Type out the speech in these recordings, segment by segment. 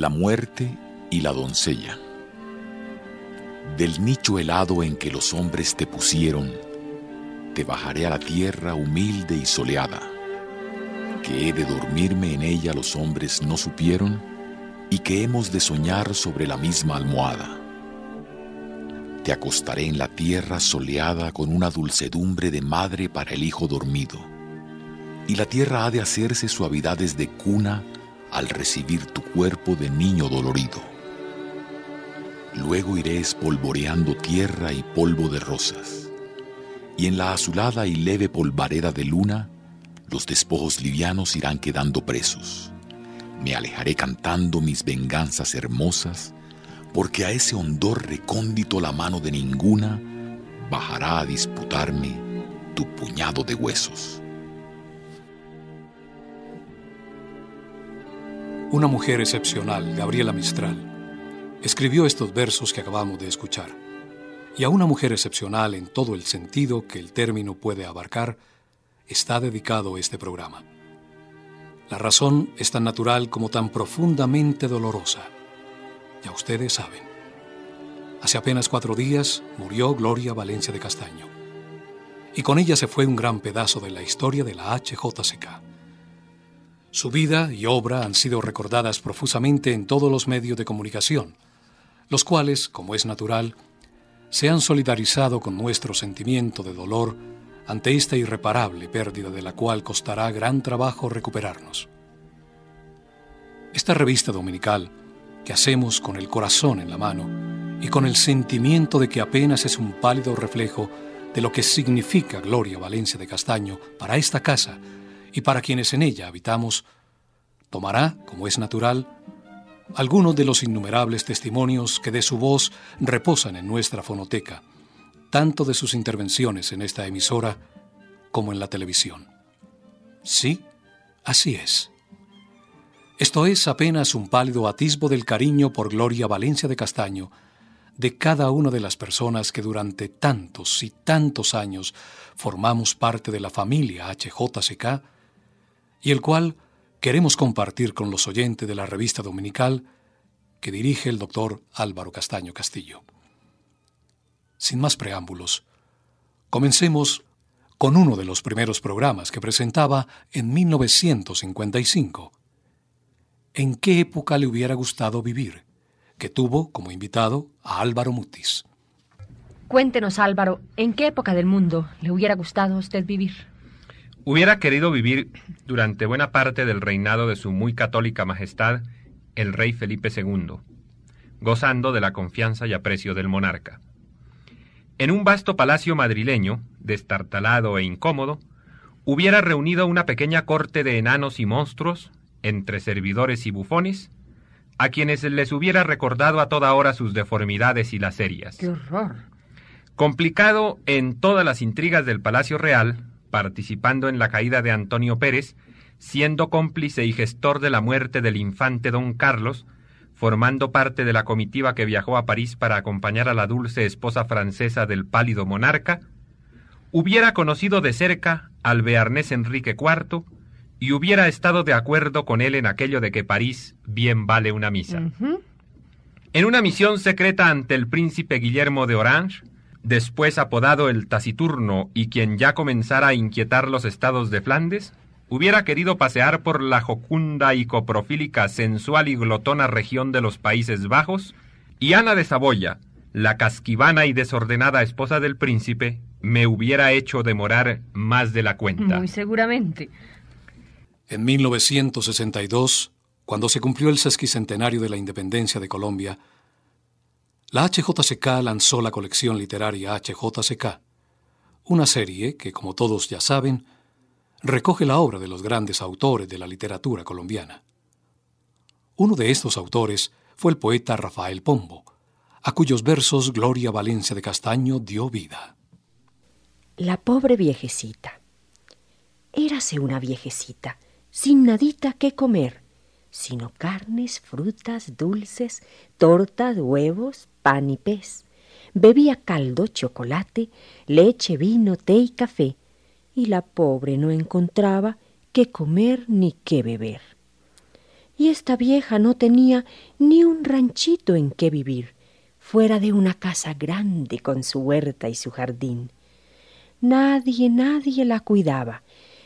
La muerte y la doncella. Del nicho helado en que los hombres te pusieron, te bajaré a la tierra humilde y soleada, que he de dormirme en ella los hombres no supieron, y que hemos de soñar sobre la misma almohada. Te acostaré en la tierra soleada con una dulcedumbre de madre para el hijo dormido, y la tierra ha de hacerse suavidades de cuna al recibir tu cuerpo de niño dolorido. Luego iré espolvoreando tierra y polvo de rosas, y en la azulada y leve polvareda de luna, los despojos livianos irán quedando presos. Me alejaré cantando mis venganzas hermosas, porque a ese hondor recóndito la mano de ninguna bajará a disputarme tu puñado de huesos. Una mujer excepcional, Gabriela Mistral, escribió estos versos que acabamos de escuchar. Y a una mujer excepcional en todo el sentido que el término puede abarcar, está dedicado este programa. La razón es tan natural como tan profundamente dolorosa. Ya ustedes saben. Hace apenas cuatro días murió Gloria Valencia de Castaño. Y con ella se fue un gran pedazo de la historia de la HJCK. Su vida y obra han sido recordadas profusamente en todos los medios de comunicación, los cuales, como es natural, se han solidarizado con nuestro sentimiento de dolor ante esta irreparable pérdida de la cual costará gran trabajo recuperarnos. Esta revista dominical, que hacemos con el corazón en la mano y con el sentimiento de que apenas es un pálido reflejo de lo que significa Gloria Valencia de Castaño para esta casa y para quienes en ella habitamos, tomará, como es natural, algunos de los innumerables testimonios que de su voz reposan en nuestra fonoteca, tanto de sus intervenciones en esta emisora como en la televisión. Sí, así es. Esto es apenas un pálido atisbo del cariño por Gloria Valencia de Castaño, de cada una de las personas que durante tantos y tantos años formamos parte de la familia HJCK y el cual queremos compartir con los oyentes de la revista dominical que dirige el doctor Álvaro Castaño Castillo. Sin más preámbulos, comencemos con uno de los primeros programas que presentaba en 1955. ¿En qué época le hubiera gustado vivir? que tuvo como invitado a Álvaro Mutis. Cuéntenos, Álvaro, ¿en qué época del mundo le hubiera gustado a usted vivir? Hubiera querido vivir durante buena parte del reinado de su muy católica majestad, el rey Felipe II, gozando de la confianza y aprecio del monarca. En un vasto palacio madrileño, destartalado e incómodo, hubiera reunido una pequeña corte de enanos y monstruos, entre servidores y bufones, a quienes les hubiera recordado a toda hora sus deformidades y las serias. ¡Qué horror! Complicado en todas las intrigas del Palacio Real, participando en la caída de Antonio Pérez, siendo cómplice y gestor de la muerte del infante don Carlos, formando parte de la comitiva que viajó a París para acompañar a la dulce esposa francesa del pálido monarca, hubiera conocido de cerca al bearnés Enrique IV y hubiera estado de acuerdo con él en aquello de que París bien vale una misa. En una misión secreta ante el príncipe Guillermo de Orange, después apodado el Taciturno y quien ya comenzara a inquietar los estados de Flandes, hubiera querido pasear por la jocunda y coprofílica, sensual y glotona región de los Países Bajos, y Ana de Saboya, la casquivana y desordenada esposa del príncipe, me hubiera hecho demorar más de la cuenta. Muy seguramente. En 1962, cuando se cumplió el sesquicentenario de la independencia de Colombia, la HJCK lanzó la colección literaria HJCK, una serie que, como todos ya saben, recoge la obra de los grandes autores de la literatura colombiana. Uno de estos autores fue el poeta Rafael Pombo, a cuyos versos Gloria Valencia de Castaño dio vida. La pobre viejecita. Érase una viejecita, sin nadita que comer, sino carnes, frutas, dulces, tortas, huevos, pan y pez. Bebía caldo, chocolate, leche, vino, té y café, y la pobre no encontraba qué comer ni qué beber. Y esta vieja no tenía ni un ranchito en que vivir, fuera de una casa grande con su huerta y su jardín. Nadie, nadie la cuidaba,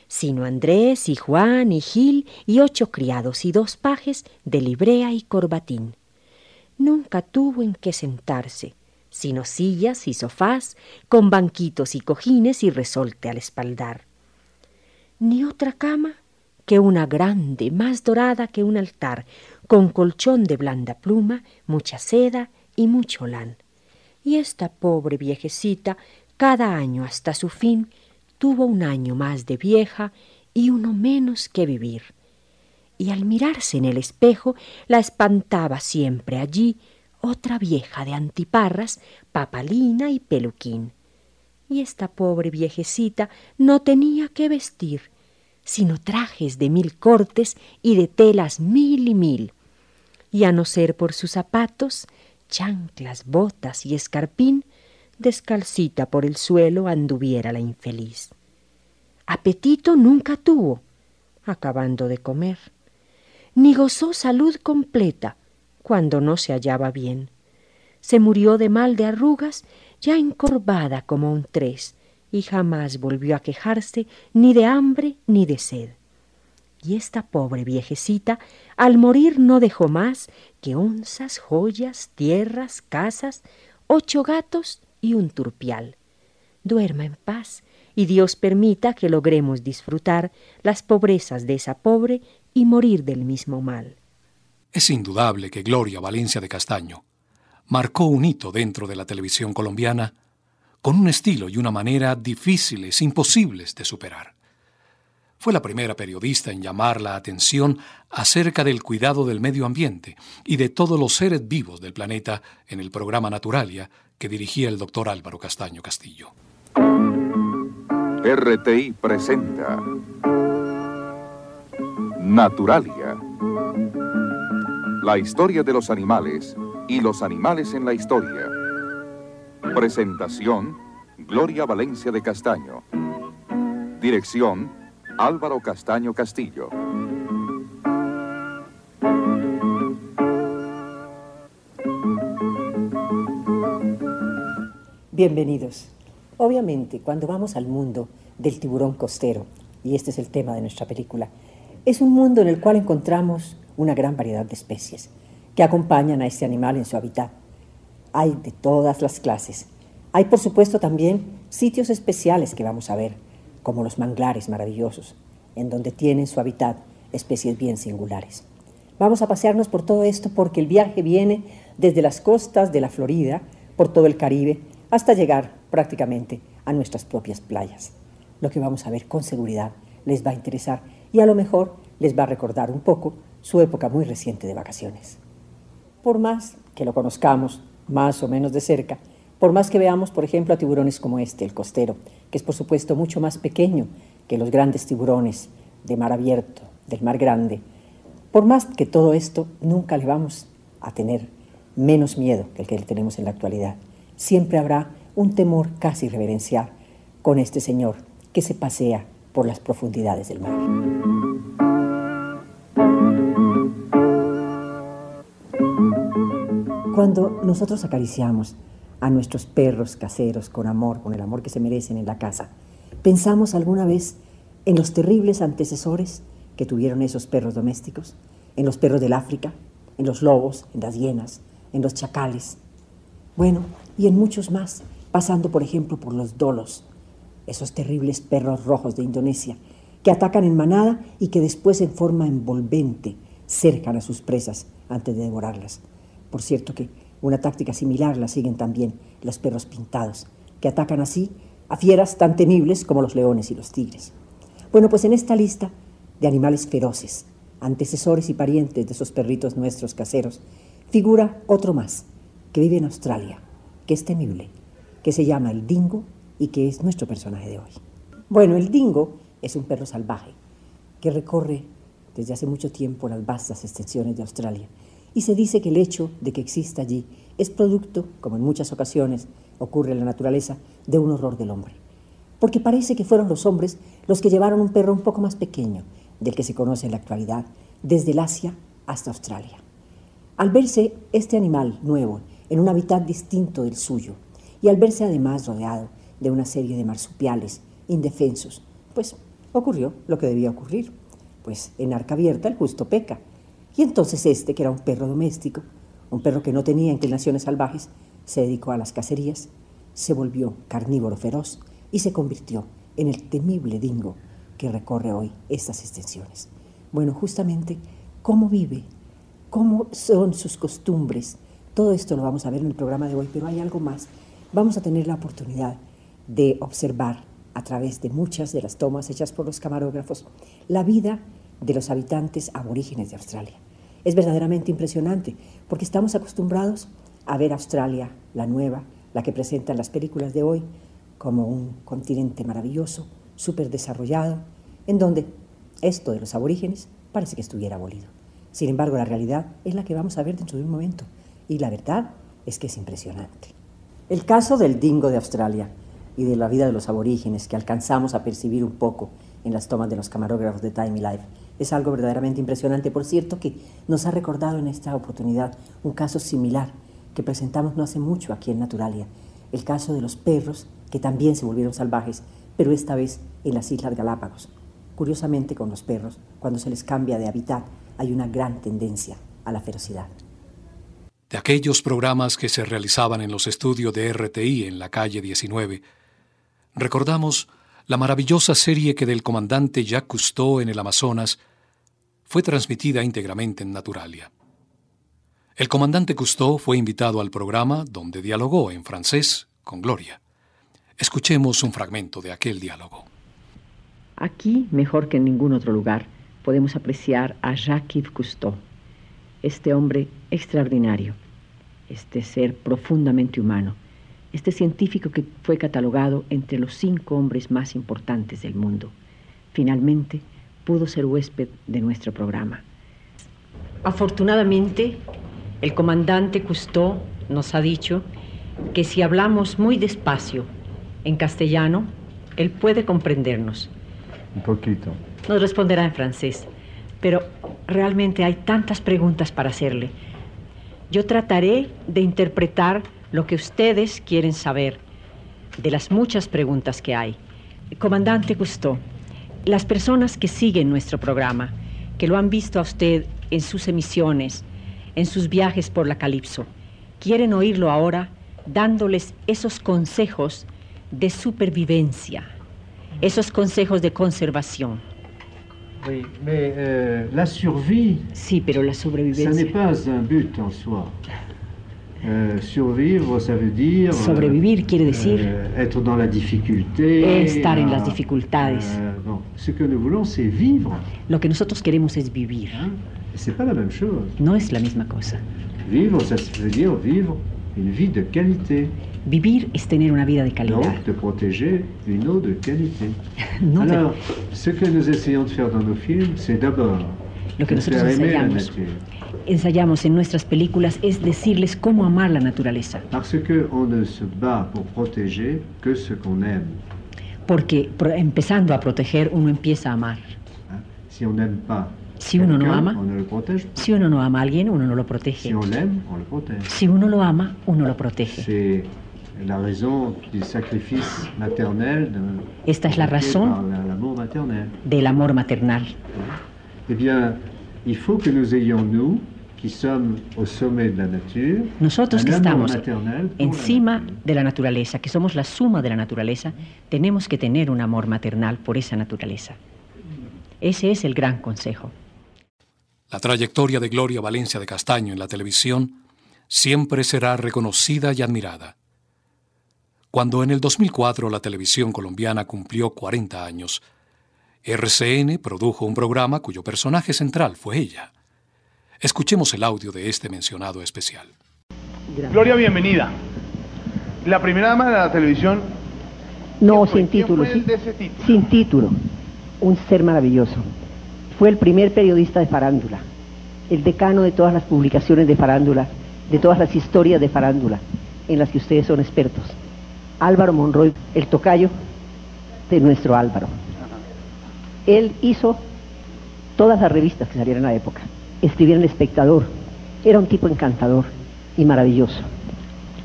sino Andrés y Juan y Gil y ocho criados y dos pajes de librea y corbatín. Nunca tuvo en qué sentarse, sino sillas y sofás, con banquitos y cojines y resolte al espaldar. Ni otra cama que una grande, más dorada que un altar, con colchón de blanda pluma, mucha seda y mucho lán. Y esta pobre viejecita, cada año hasta su fin, tuvo un año más de vieja y uno menos que vivir. Y al mirarse en el espejo, la espantaba siempre allí otra vieja de antiparras, papalina y peluquín. Y esta pobre viejecita no tenía que vestir, sino trajes de mil cortes y de telas mil y mil. Y a no ser por sus zapatos, chanclas, botas y escarpín, descalcita por el suelo anduviera la infeliz. Apetito nunca tuvo, acabando de comer, ni gozó salud completa cuando no se hallaba bien. Se murió de mal de arrugas, ya encorvada como un tres, y jamás volvió a quejarse ni de hambre ni de sed. Y esta pobre viejecita, al morir, no dejó más que onzas, joyas, tierras, casas, ocho gatos y un turpial. Duerma en paz y Dios permita que logremos disfrutar las pobrezas de esa pobre y morir del mismo mal. Es indudable que Gloria Valencia de Castaño marcó un hito dentro de la televisión colombiana con un estilo y una manera difíciles, imposibles de superar. Fue la primera periodista en llamar la atención acerca del cuidado del medio ambiente y de todos los seres vivos del planeta en el programa Naturalia que dirigía el doctor Álvaro Castaño Castillo. RTI presenta Naturalia. La historia de los animales y los animales en la historia Presentación, Gloria Valencia de Castaño. Dirección, Álvaro Castaño Castillo. Bienvenidos. Obviamente, cuando vamos al mundo del tiburón costero, y este es el tema de nuestra película, es un mundo en el cual encontramos una gran variedad de especies que acompañan a este animal en su hábitat hay de todas las clases. Hay, por supuesto, también sitios especiales que vamos a ver, como los manglares maravillosos, en donde tienen su hábitat especies bien singulares. Vamos a pasearnos por todo esto porque el viaje viene desde las costas de la Florida, por todo el Caribe, hasta llegar prácticamente a nuestras propias playas. Lo que vamos a ver con seguridad les va a interesar y a lo mejor les va a recordar un poco su época muy reciente de vacaciones. Por más que lo conozcamos más o menos de cerca, por más que veamos, por ejemplo, a tiburones como este, el costero, que es por supuesto mucho más pequeño que los grandes tiburones de mar abierto, del mar grande, por más que todo esto nunca le vamos a tener menos miedo que el que tenemos en la actualidad. Siempre habrá un temor casi reverencial con este señor que se pasea por las profundidades del mar. Cuando nosotros acariciamos a nuestros perros caseros con amor, con el amor que se merecen en la casa, ¿pensamos alguna vez en los terribles antecesores que tuvieron esos perros domésticos? ¿En los perros del África? ¿En los lobos? ¿En las hienas? ¿En los chacales? Bueno, y en muchos más, pasando por ejemplo por los dolos, esos terribles perros rojos de Indonesia, que atacan en manada y que después en forma envolvente cercan a sus presas antes de devorarlas. Por cierto que una táctica similar la siguen también los perros pintados, que atacan así a fieras tan temibles como los leones y los tigres. Bueno, pues en esta lista de animales feroces, antecesores y parientes de esos perritos nuestros caseros, figura otro más, que vive en Australia, que es temible, que se llama el dingo y que es nuestro personaje de hoy. Bueno, el dingo es un perro salvaje que recorre desde hace mucho tiempo las vastas extensiones de Australia y se dice que el hecho de que exista allí es producto, como en muchas ocasiones ocurre en la naturaleza, de un horror del hombre. Porque parece que fueron los hombres los que llevaron un perro un poco más pequeño del que se conoce en la actualidad, desde el Asia hasta Australia. Al verse este animal nuevo en un hábitat distinto del suyo, y al verse además rodeado de una serie de marsupiales indefensos, pues ocurrió lo que debía ocurrir, pues en arca abierta el justo peca. Y entonces este, que era un perro doméstico, un perro que no tenía inclinaciones salvajes, se dedicó a las cacerías, se volvió carnívoro feroz y se convirtió en el temible dingo que recorre hoy estas extensiones. Bueno, justamente cómo vive, cómo son sus costumbres, todo esto lo vamos a ver en el programa de hoy, pero hay algo más. Vamos a tener la oportunidad de observar a través de muchas de las tomas hechas por los camarógrafos la vida de los habitantes aborígenes de Australia. Es verdaderamente impresionante porque estamos acostumbrados a ver Australia, la nueva, la que presentan las películas de hoy, como un continente maravilloso, súper desarrollado, en donde esto de los aborígenes parece que estuviera abolido. Sin embargo, la realidad es la que vamos a ver dentro de un momento, y la verdad es que es impresionante. El caso del dingo de Australia y de la vida de los aborígenes que alcanzamos a percibir un poco en las tomas de los camarógrafos de Time Life es algo verdaderamente impresionante. Por cierto, que nos ha recordado en esta oportunidad un caso similar que presentamos no hace mucho aquí en Naturalia, el caso de los perros que también se volvieron salvajes, pero esta vez en las Islas Galápagos. Curiosamente, con los perros, cuando se les cambia de hábitat, hay una gran tendencia a la ferocidad. De aquellos programas que se realizaban en los estudios de RTI en la calle 19, recordamos la maravillosa serie que del comandante Jacques Cousteau en el Amazonas fue transmitida íntegramente en Naturalia. El comandante Cousteau fue invitado al programa donde dialogó en francés con Gloria. Escuchemos un fragmento de aquel diálogo. Aquí, mejor que en ningún otro lugar, podemos apreciar a Jacques-Yves Cousteau, este hombre extraordinario, este ser profundamente humano, este científico que fue catalogado entre los cinco hombres más importantes del mundo. Finalmente, pudo ser huésped de nuestro programa. Afortunadamente, el comandante Cousteau nos ha dicho que si hablamos muy despacio en castellano, él puede comprendernos. Un poquito. Nos responderá en francés, pero realmente hay tantas preguntas para hacerle. Yo trataré de interpretar lo que ustedes quieren saber de las muchas preguntas que hay. Comandante Cousteau, las personas que siguen nuestro programa, que lo han visto a usted en sus emisiones, en sus viajes por la Calipso, quieren oírlo ahora dándoles esos consejos de supervivencia, esos consejos de conservación. Oui, mais euh, la survie, Sí, pero la ça sobrevivencia. n'est pas un but en soi. Euh, survivre, ça veut dire... euh, Sobrevivir quiere decir euh, être dans la difficulté. Estar en las dificultades. euh, bon, ce que nous voulons, c'est vivre. lo que nosotros queremos es vivir. Hein? C'est pas la même chose. No es la misma cosa. Vivre, ça veut dire vivre une vie de qualité. Vivir es tener una vida de calidad. Donc, de protéger une eau de qualité. No Alors, ce que nous essayons de faire dans nos films, c'est d'abord Lo que de nosotros faire aimer la ensayamos, nature. Ensayamos en nuestras películas es decirles cómo amar la naturaleza. Parce qu'on ne se bat pour protéger que ce qu'on aime. Porque empezando a proteger uno empieza a amar. Si on n'aime pas Si uno no ama, si uno no ama a alguien, uno no lo protege. Si uno lo ama, uno lo protege. Esta es la razón del amor maternal. Eh bien, il faut que nous ayons, nous, qui sommes au sommet de la nature, Nosotros un que amour estamos la encima nature. de la naturaleza, que somos la suma de la naturaleza, tenemos que tener un amor maternal por esa naturaleza. Ese es el gran consejo. La trayectoria de Gloria Valencia de Castaño en la televisión siempre será reconocida y admirada. Cuando en el 2004 la televisión colombiana cumplió 40 años, RCN produjo un programa cuyo personaje central fue ella. Escuchemos el audio de este mencionado especial. Gloria, bienvenida. La primera dama de la televisión. No, sin ¿Quién título, sí. título? sin título. Un ser maravilloso. Fue el primer periodista de farándula, el decano de todas las publicaciones de farándula, de todas las historias de farándula, en las que ustedes son expertos. Álvaro Monroy, el tocayo de nuestro Álvaro. Él hizo todas las revistas que salieron en la época. escribía en El Espectador. Era un tipo encantador y maravilloso.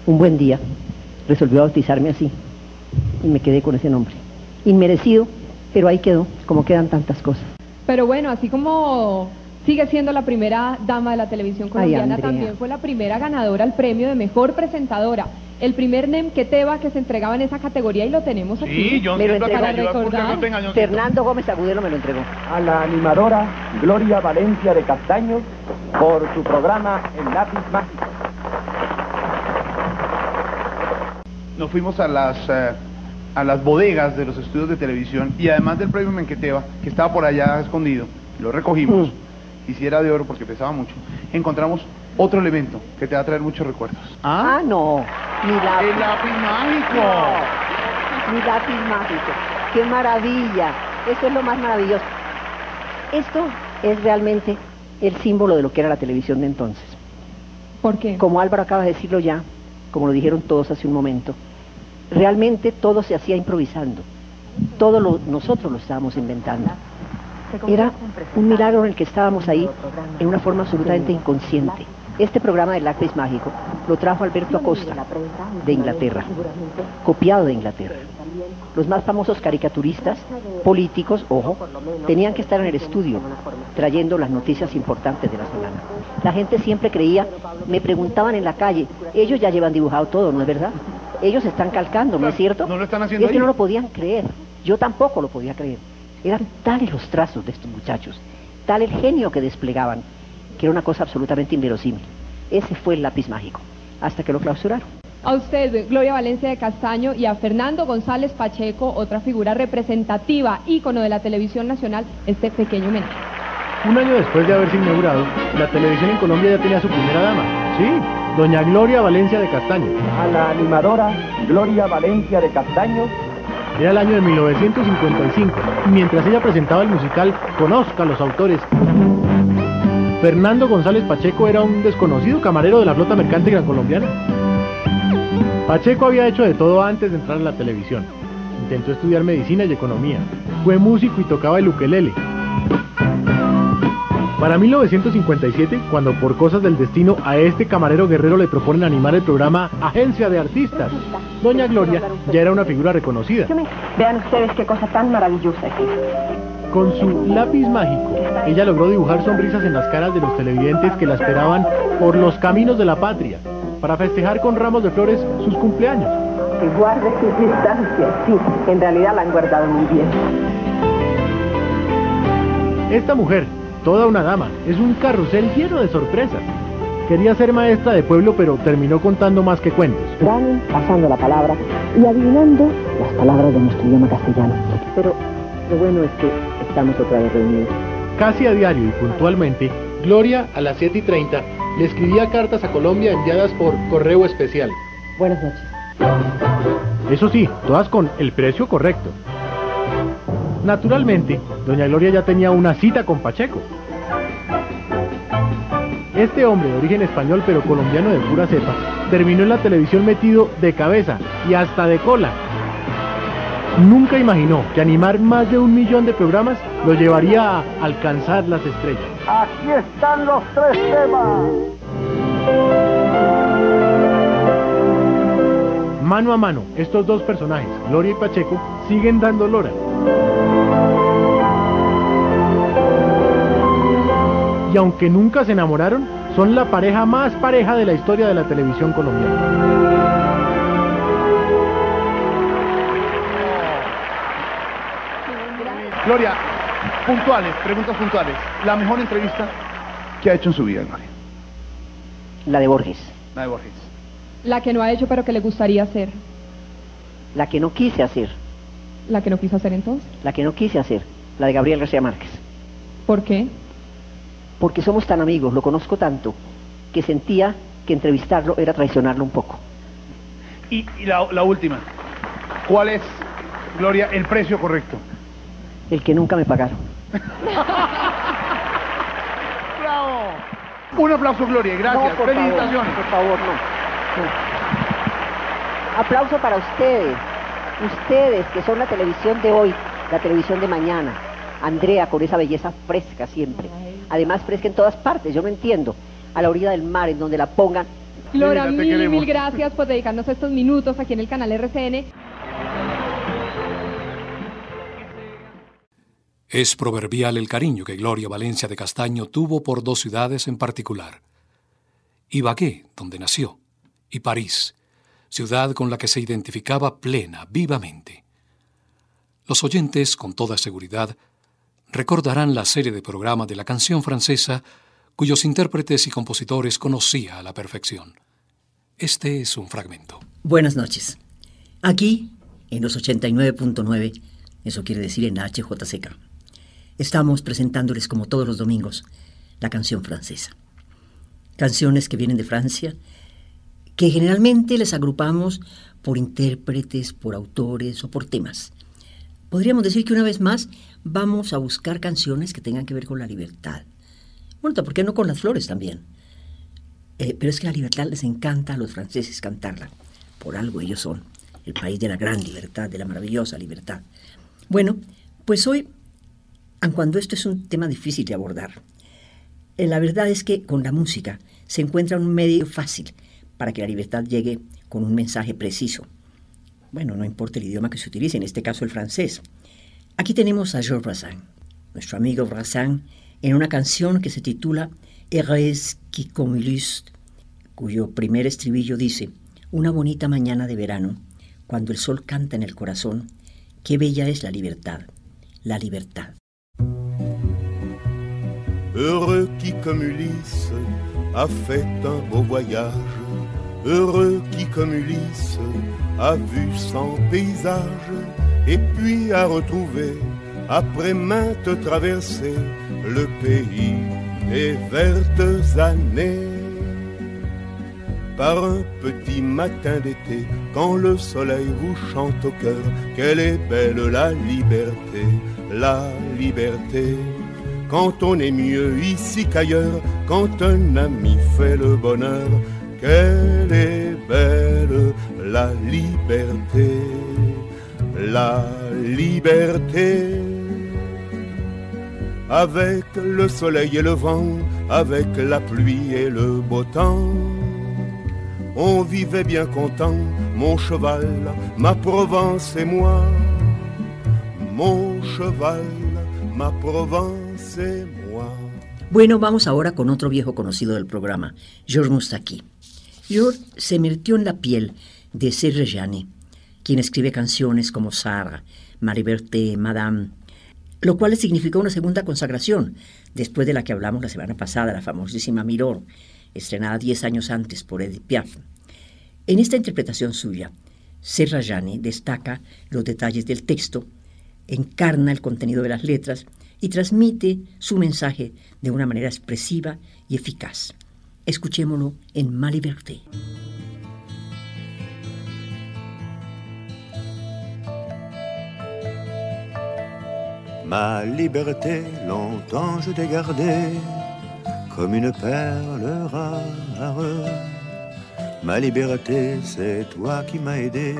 Un buen día resolvió bautizarme así y me quedé con ese nombre. Inmerecido, pero ahí quedó, como quedan tantas cosas. Pero bueno, así como sigue siendo la primera dama de la televisión colombiana, también fue la primera ganadora al premio de mejor presentadora. El primer Nemqueteva que se entregaba en esa categoría y lo tenemos aquí. Sí, John Me lo entregó. para recordar. no tenga John Fernando Gómez Agudelo me lo entregó. a la animadora Gloria Valencia de Castaños por su programa El Lápiz Mágico. Nos fuimos a las eh, a las bodegas de los estudios de televisión y además del premio Menqueteva, que estaba por allá escondido, lo recogimos, Mm. Y si era de oro porque pesaba mucho, encontramos otro elemento que te va a traer muchos recuerdos. Ah, no. Mi lápiz. El lápiz mágico. No, mi lápiz mágico. ¡Qué maravilla! Esto es lo más maravilloso. Esto es realmente el símbolo de lo que era la televisión de entonces. ¿Por qué? Como Álvaro acaba de decirlo ya, como lo dijeron todos hace un momento, realmente todo se hacía improvisando. Todo lo, nosotros lo estábamos inventando. Era un milagro en el que estábamos ahí en una forma absolutamente inconsciente. Este programa del lápiz mágico lo trajo Alberto Acosta de Inglaterra, copiado de Inglaterra. Los más famosos caricaturistas, políticos, ojo, tenían que estar en el estudio trayendo las noticias importantes de la semana. La gente siempre creía, me preguntaban en la calle, ellos ya llevan dibujado todo, ¿no es verdad? Ellos están calcando, ¿no es cierto? No lo están haciendo Es que ahí. no lo podían creer. Yo tampoco lo podía creer. Eran tales los trazos de estos muchachos, tal el genio que desplegaban, que era una cosa absolutamente inverosímil. Ese fue el lápiz mágico, hasta que lo clausuraron. A usted, Gloria Valencia de Castaño, y a Fernando González Pacheco, otra figura representativa, ícono de la televisión nacional, este pequeño homenaje. Un año después de haberse inaugurado, la televisión en Colombia ya tenía su primera dama. Sí, doña Gloria Valencia de Castaño. A la animadora Gloria Valencia de Castaños Era el año de 1955, y mientras ella presentaba el musical Conozca a los autores. Fernando González Pacheco era un desconocido camarero de la flota mercante gran colombiana. Pacheco había hecho de todo antes de entrar a la televisión. Intentó estudiar medicina y economía. Fue músico y tocaba el ukelele. Para 1957, cuando por cosas del destino a este camarero guerrero le proponen animar el programa Agencia de Artistas, Doña Gloria ya era una figura reconocida. Vean ustedes qué cosa tan maravillosa es esta. Con su lápiz mágico, ella logró dibujar sonrisas en las caras de los televidentes que la esperaban por los caminos de la patria, para festejar con ramos de flores sus cumpleaños. Que guarde sus distancias, sí, en realidad la han guardado muy bien. Esta mujer, toda una dama, es un carrusel lleno de sorpresas. Quería ser maestra de pueblo, pero terminó contando más que cuentos. Van pasando la palabra y adivinando las palabras de nuestro idioma castellano. Pero lo bueno es que estamos otra vez reunidos. Casi a diario y puntualmente, Gloria a las 7 y 30 le escribía cartas a Colombia enviadas por correo especial. Buenas noches. Eso sí, todas con el precio correcto. Naturalmente, doña Gloria ya tenía una cita con Pacheco. Este hombre de origen español pero colombiano de pura cepa terminó en la televisión metido de cabeza y hasta de cola. Nunca imaginó que animar más de un millón de programas lo llevaría a alcanzar las estrellas. Aquí están los tres temas. Mano a mano, estos dos personajes, Gloria y Pacheco, siguen dando lora. Y aunque nunca se enamoraron, son la pareja más pareja de la historia de la televisión colombiana. Gloria, puntuales, preguntas puntuales. La mejor entrevista que ha hecho en su vida, Gloria. La de Borges, La de Borges. La que no ha hecho pero que le gustaría hacer. la que no quise hacer, La que no quiso hacer entonces. la que no quise hacer, la de Gabriel García Márquez. ¿Por qué? Porque somos tan amigos, lo conozco tanto, que sentía que entrevistarlo era traicionarlo un poco. Y, y la, la última. ¿Cuál es, Gloria, el precio correcto? El que nunca me pagaron. ¡Bravo! Un aplauso, Gloria, y gracias. No, por Felicitaciones. Favor, por favor, no. no. Aplauso para ustedes, ustedes que son la televisión de hoy, la televisión de mañana. Andrea con esa belleza fresca siempre. Además, fresca en todas partes, yo no entiendo. A la orilla del mar, en donde la pongan. Flora, mil, mil gracias por dedicarnos estos minutos aquí en el canal RCN. Es proverbial el cariño que Gloria Valencia de Castaño tuvo por dos ciudades en particular. Ibagué, donde nació, y París, ciudad con la que se identificaba plena, vivamente. Los oyentes, con toda seguridad, recordarán la serie de programas de la canción francesa cuyos intérpretes y compositores conocía a la perfección. Este es un fragmento. Buenas noches. Aquí, en los 89.9, eso quiere decir en HJCK estamos presentándoles como todos los domingos la canción francesa. Canciones que vienen de Francia, que generalmente les agrupamos por intérpretes, por autores o por temas. Podríamos decir que una vez más vamos a buscar canciones que tengan que ver con la libertad. Bueno, ¿por qué no con las flores también? Eh, pero es que la libertad les encanta a los franceses cantarla. Por algo ellos son el país de la gran libertad, de la maravillosa libertad. Bueno, pues hoy aun cuando esto es un tema difícil de abordar. Eh, la verdad es que con la música se encuentra un medio fácil para que la libertad llegue con un mensaje preciso. Bueno, no importa el idioma que se utilice, en este caso el francés. Aquí tenemos a Georges Brassens, nuestro amigo Brassens, en una canción que se titula Heureux qui comme cuyo primer estribillo dice, una bonita mañana de verano, cuando el sol canta en el corazón, qué bella es la libertad, la libertad. Heureux qui, a fait un beau voyage. Heureux qui, comme Ulysse, a vu son paysage et puis a retrouvé, après maintes traversées, le pays des vertes années. Par un petit matin d'été, quand le soleil vous chante au cœur, qu'elle est belle la liberté, la liberté quand on est mieux ici qu'ailleurs, quand un ami fait le bonheur, qu'elle est belle la liberté, la liberté. Avec le soleil et le vent, avec la pluie et le beau temps, on vivait bien content, mon cheval, ma Provence et moi, mon cheval, ma Provence. Bueno, vamos ahora con otro viejo conocido del programa, Georges Moustaki. Se metió en la piel de Serge Reggiani, quien escribe canciones como Sarah, Marie Berthe, Madame, lo cual significó una segunda consagración, después de la que hablamos la semana pasada, la famosísima Miror, estrenada diez años antes por Edith Piaf. En esta interpretación suya, Serrajani destaca los detalles del texto, encarna el contenido de las letras y transmite su mensaje de una manera expresiva y eficaz. Escuchémoslo en Ma Liberté. Ma liberté, longtemps je t'ai gardée comme une perle rare. Ma liberté, c'est toi qui m'as aidé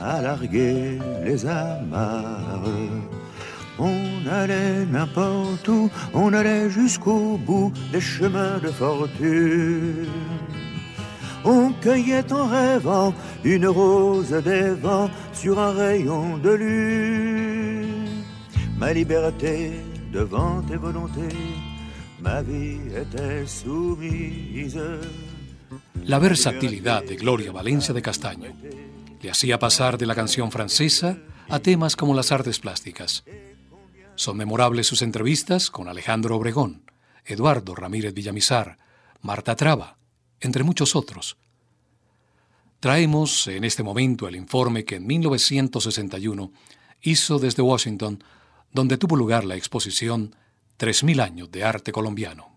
à larguer les amarres. On allait n'importe où, on allait jusqu'au bout des chemins de fortune. On cueillait en rêvant une rose des vents sur un rayon de lune. Ma liberté devant tes volontés, ma vie était soumise. La versatilidad de Gloria Valencia de Castaño le hacía pasar de la canción francesa a temas como las artes plásticas. Son memorables sus entrevistas con Alejandro Obregón, Eduardo Ramírez Villamizar, Marta Traba, entre muchos otros. Traemos en este momento el informe que en 1961 hizo desde Washington, donde tuvo lugar la exposición 3.000 años de arte colombiano.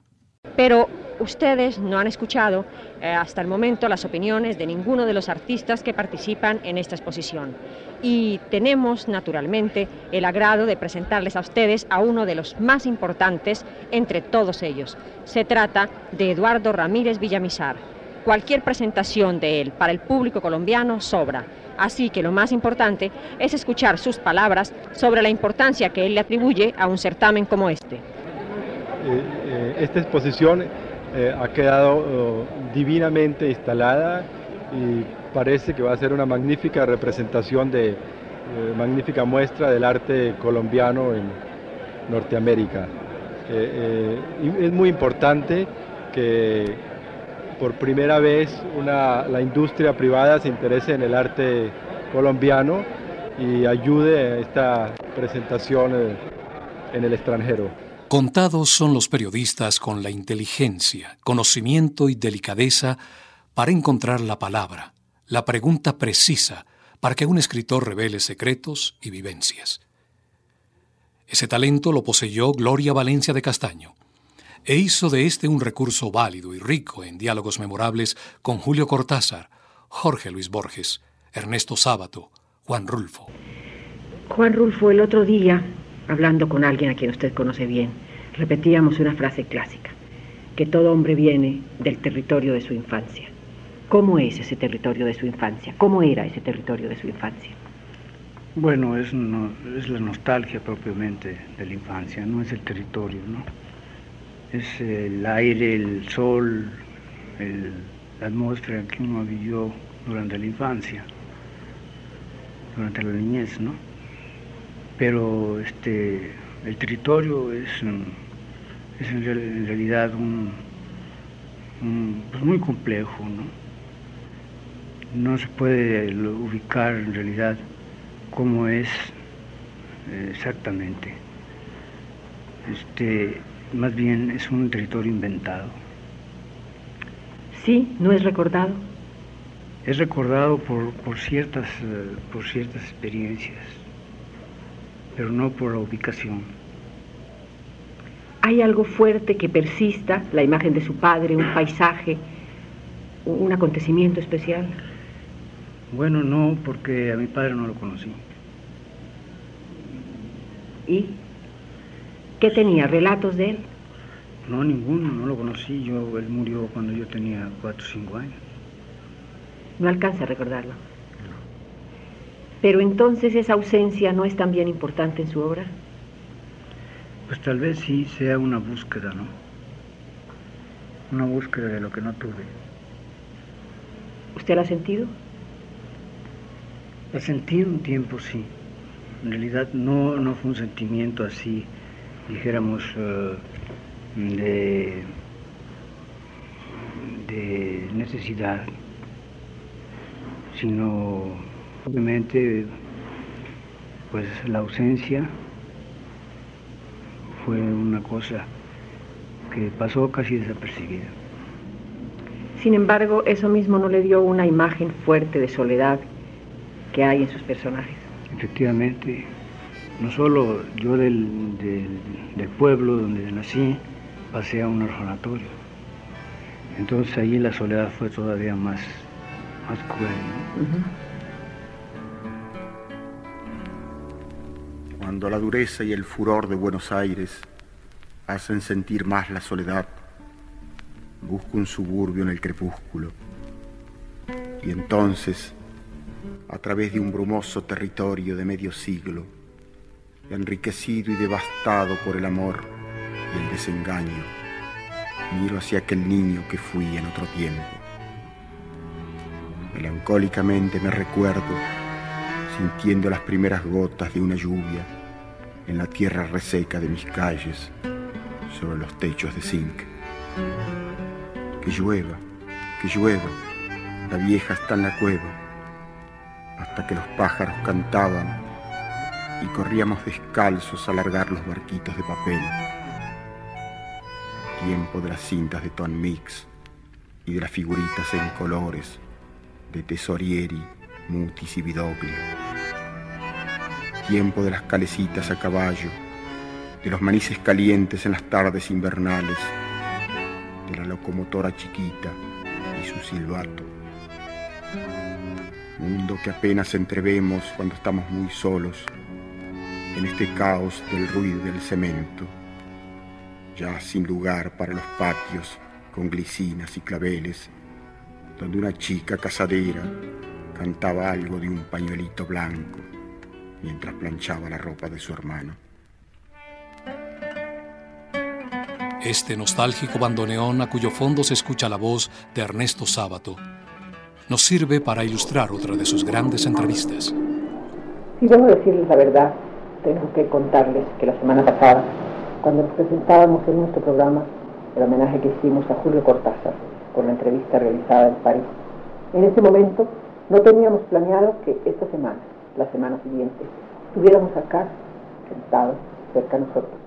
Pero ustedes no han escuchado eh, hasta el momento las opiniones de ninguno de los artistas que participan en esta exposición. Y tenemos, naturalmente, el agrado de presentarles a ustedes a uno de los más importantes entre todos ellos. Se trata de Eduardo Ramírez Villamizar. Cualquier presentación de él para el público colombiano sobra. Así que lo más importante es escuchar sus palabras sobre la importancia que él le atribuye a un certamen como este. eh, esta exposición ha quedado divinamente instalada y parece que va a ser una magnífica representación de, magnífica muestra del arte colombiano en Norteamérica. es muy importante que por primera vez la industria privada se interese en el arte colombiano y ayude a esta presentación eh, en el extranjero. Contados son los periodistas con la inteligencia, conocimiento y delicadeza para encontrar la palabra, la pregunta precisa para que un escritor revele secretos y vivencias. Ese talento lo poseyó Gloria Valencia de Castaño e hizo de este un recurso válido y rico en diálogos memorables con Julio Cortázar, Jorge Luis Borges, Ernesto Sábato, Juan Rulfo. Juan Rulfo, el otro día, hablando con alguien a quien usted conoce bien, repetíamos una frase clásica, que todo hombre viene del territorio de su infancia. ¿Cómo es ese territorio de su infancia? ¿Cómo era ese territorio de su infancia? Bueno, es, es la nostalgia propiamente de la infancia, no es el territorio, ¿no? es el aire, el sol, la atmósfera que uno vivió durante la infancia, durante la niñez, ¿no? Pero este, el territorio es, es en, realidad un, pues muy complejo, ¿no? No se puede ubicar en realidad cómo es exactamente. Este, más bien es un territorio inventado. Sí, no es recordado. Es recordado por, ciertas, eh, por ciertas experiencias, pero no por la ubicación. ¿Hay algo fuerte que persista, la imagen de su padre, un paisaje, un acontecimiento especial? Bueno, no, porque a mi padre no lo conocí. ¿Y? ¿Qué tenía? ¿Relatos de él? No, ninguno, no lo conocí. Yo, él murió cuando yo tenía cuatro o cinco años. No alcanza a recordarlo. Pero entonces esa ausencia no es también importante en su obra. Pues tal vez sí sea una búsqueda, ¿no? Una búsqueda de lo que no tuve. ¿Usted la ha sentido? La sentí un tiempo, sí. En realidad no, no fue un sentimiento así dijéramos, eh, de, de necesidad, sino obviamente pues la ausencia fue una cosa que pasó casi desapercibida. Sin embargo, eso mismo no le dio una imagen fuerte de soledad que hay en sus personajes. Efectivamente, no solo yo del, pueblo donde nací, pasé a un orfanatorio. Entonces ahí la soledad fue todavía más, más cruel. Cuando la dureza y el furor de Buenos Aires hacen sentir más la soledad, busco un suburbio en el crepúsculo. Y entonces, a través de un brumoso territorio de medio siglo, enriquecido y devastado por el amor y el desengaño, miro hacia aquel niño que fui en otro tiempo. Melancólicamente me recuerdo sintiendo las primeras gotas de una lluvia en la tierra reseca de mis calles sobre los techos de zinc. Que llueva, que llueva, la vieja está en la cueva, hasta que los pájaros cantaban y corríamos descalzos a largar los barquitos de papel. Tiempo de las cintas de Ton Mix y de las figuritas en colores de Tesorieri, Mutis y Vidoglio. Tiempo de las calecitas a caballo, de los manices calientes en las tardes invernales, de la locomotora chiquita y su silbato. Mundo que apenas entrevemos cuando estamos muy solos en este caos del ruido del cemento, ya sin lugar para los patios con glicinas y claveles, donde una chica casadera cantaba algo de un pañuelito blanco mientras planchaba la ropa de su hermano. Este nostálgico bandoneón a cuyo fondo se escucha la voz de Ernesto Sábato nos sirve para ilustrar otra de sus grandes entrevistas. Si debo decirles la verdad, tengo que contarles que la semana pasada, cuando nos presentábamos en nuestro programa el homenaje que hicimos a Julio Cortázar con la entrevista realizada en París, en ese momento no teníamos planeado que esta semana, la semana siguiente, estuviéramos acá, sentados, cerca de nosotros,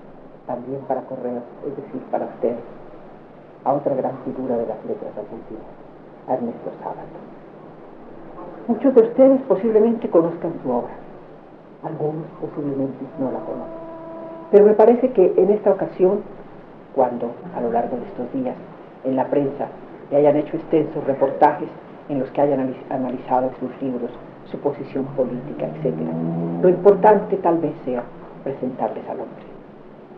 también para correos, es decir, para ustedes, a otra gran figura de las letras argentinas, a Ernesto Sábato. Muchos de ustedes posiblemente conozcan su obra, algunos posiblemente no la conocen. Pero me parece que en esta ocasión, cuando a lo largo de estos días en la prensa le hayan hecho extensos reportajes en los que hayan analizado sus libros, su posición política, etc. Lo importante tal vez sea presentarles al hombre,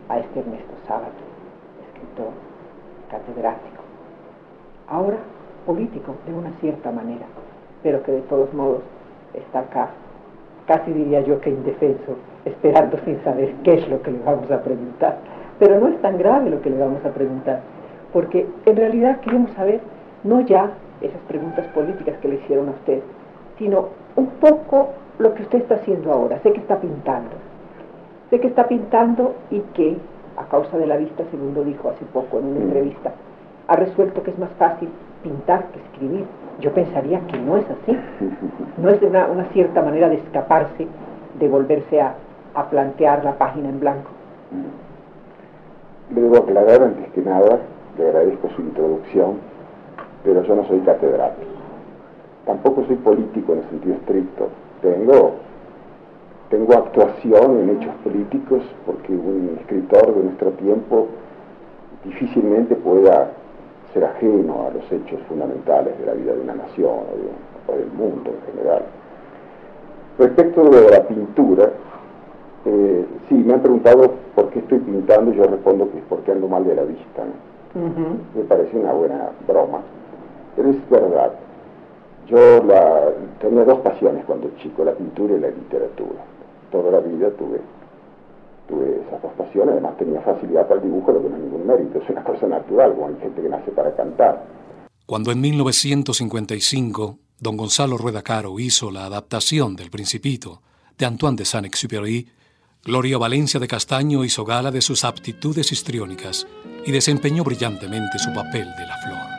a este Ernesto Sábato, escritor, catedrático, ahora político de una cierta manera, pero que de todos modos está acá, casi diría yo que indefenso, esperando sin saber qué es lo que le vamos a preguntar. Pero no es tan grave lo que le vamos a preguntar, porque en realidad queremos saber no ya esas preguntas políticas que le hicieron a usted, sino un poco lo que usted está haciendo ahora. Sé que está pintando. Sé que está pintando y que, a causa de la vista, según lo dijo hace poco en una mm. entrevista, ha resuelto que es más fácil pintar que escribir. Yo pensaría que no es así. No es una, una cierta manera de escaparse, de volverse a, a plantear la página en blanco. Le debo aclarar antes que nada, le agradezco su introducción, pero yo no soy catedrático. Tampoco soy político en el sentido estricto. Tengo, tengo actuación en hechos políticos porque un escritor de nuestro tiempo difícilmente pueda ser ajeno a los hechos fundamentales de la vida de una nación o, del mundo en general. Respecto de la pintura, eh, sí, me han preguntado por qué estoy pintando y yo respondo que es porque ando mal de la vista. Me parece una buena broma. Pero es verdad. Yo la, tenía dos pasiones cuando chico, la pintura y la literatura. Toda la vida tuve, tuve esas dos pasiones, además tenía facilidad para el dibujo, lo que no es ningún mérito, es una cosa natural, como hay gente que nace para cantar. Cuando en 1955 don Gonzalo Rueda Caro hizo la adaptación del Principito de Antoine de Saint-Exupéry, Gloria Valencia de Castaño hizo gala de sus aptitudes histriónicas y desempeñó brillantemente su papel de la flor.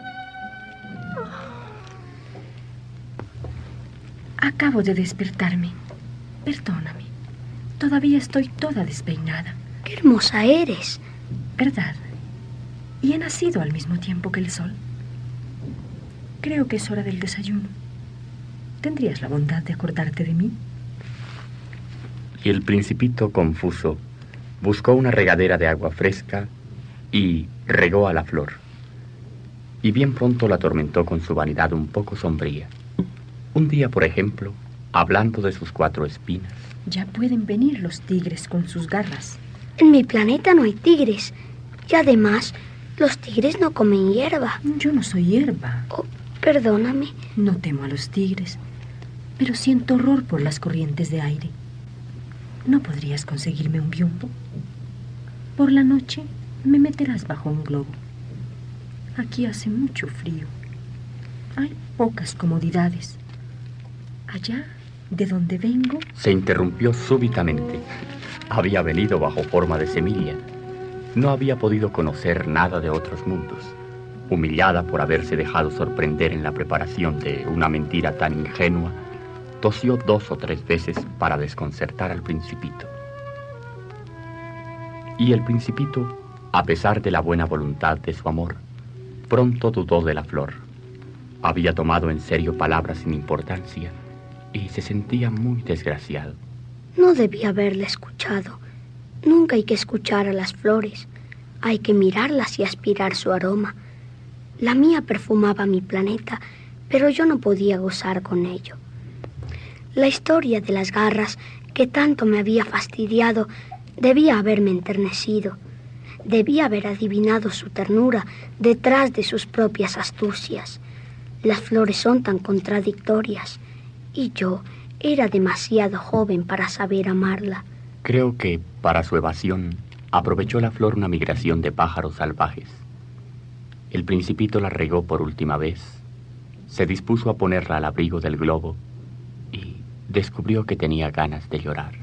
Acabo de despertarme. Perdóname. Todavía estoy toda despeinada. ¡Qué hermosa eres! ¿Verdad? Y he nacido al mismo tiempo que el sol. Creo que es hora del desayuno. ¿Tendrías la bondad de acordarte de mí? Y el principito confuso buscó una regadera de agua fresca y regó a la flor. Y bien pronto la atormentó con su vanidad un poco sombría. Un día, por ejemplo, hablando de sus cuatro espinas. Ya pueden venir los tigres con sus garras. En mi planeta no hay tigres. Y además, los tigres no comen hierba. Yo no soy hierba. Oh, perdóname. No temo a los tigres, pero siento horror por las corrientes de aire. ¿No podrías conseguirme un biombo? Por la noche me meterás bajo un globo. Aquí hace mucho frío. Hay pocas comodidades. Allá, de donde vengo... Se interrumpió súbitamente. Había venido bajo forma de semilla. No había podido conocer nada de otros mundos. Humillada por haberse dejado sorprender en la preparación de una mentira tan ingenua, tosió dos o tres veces para desconcertar al principito. Y el principito, a pesar de la buena voluntad de su amor, pronto dudó de la flor. Había tomado en serio palabras sin importancia y se sentía muy desgraciado. No debía haberle escuchado. Nunca hay que escuchar a las flores. Hay que mirarlas y aspirar su aroma. La mía perfumaba mi planeta, pero yo no podía gozar con ello. La historia de las garras que tanto me había fastidiado debía haberme enternecido. Debía haber adivinado su ternura detrás de sus propias astucias. Las flores son tan contradictorias y yo era demasiado joven para saber amarla. Creo que, para su evasión, aprovechó la flor una migración de pájaros salvajes. El principito la regó por última vez, se dispuso a ponerla al abrigo del globo y descubrió que tenía ganas de llorar.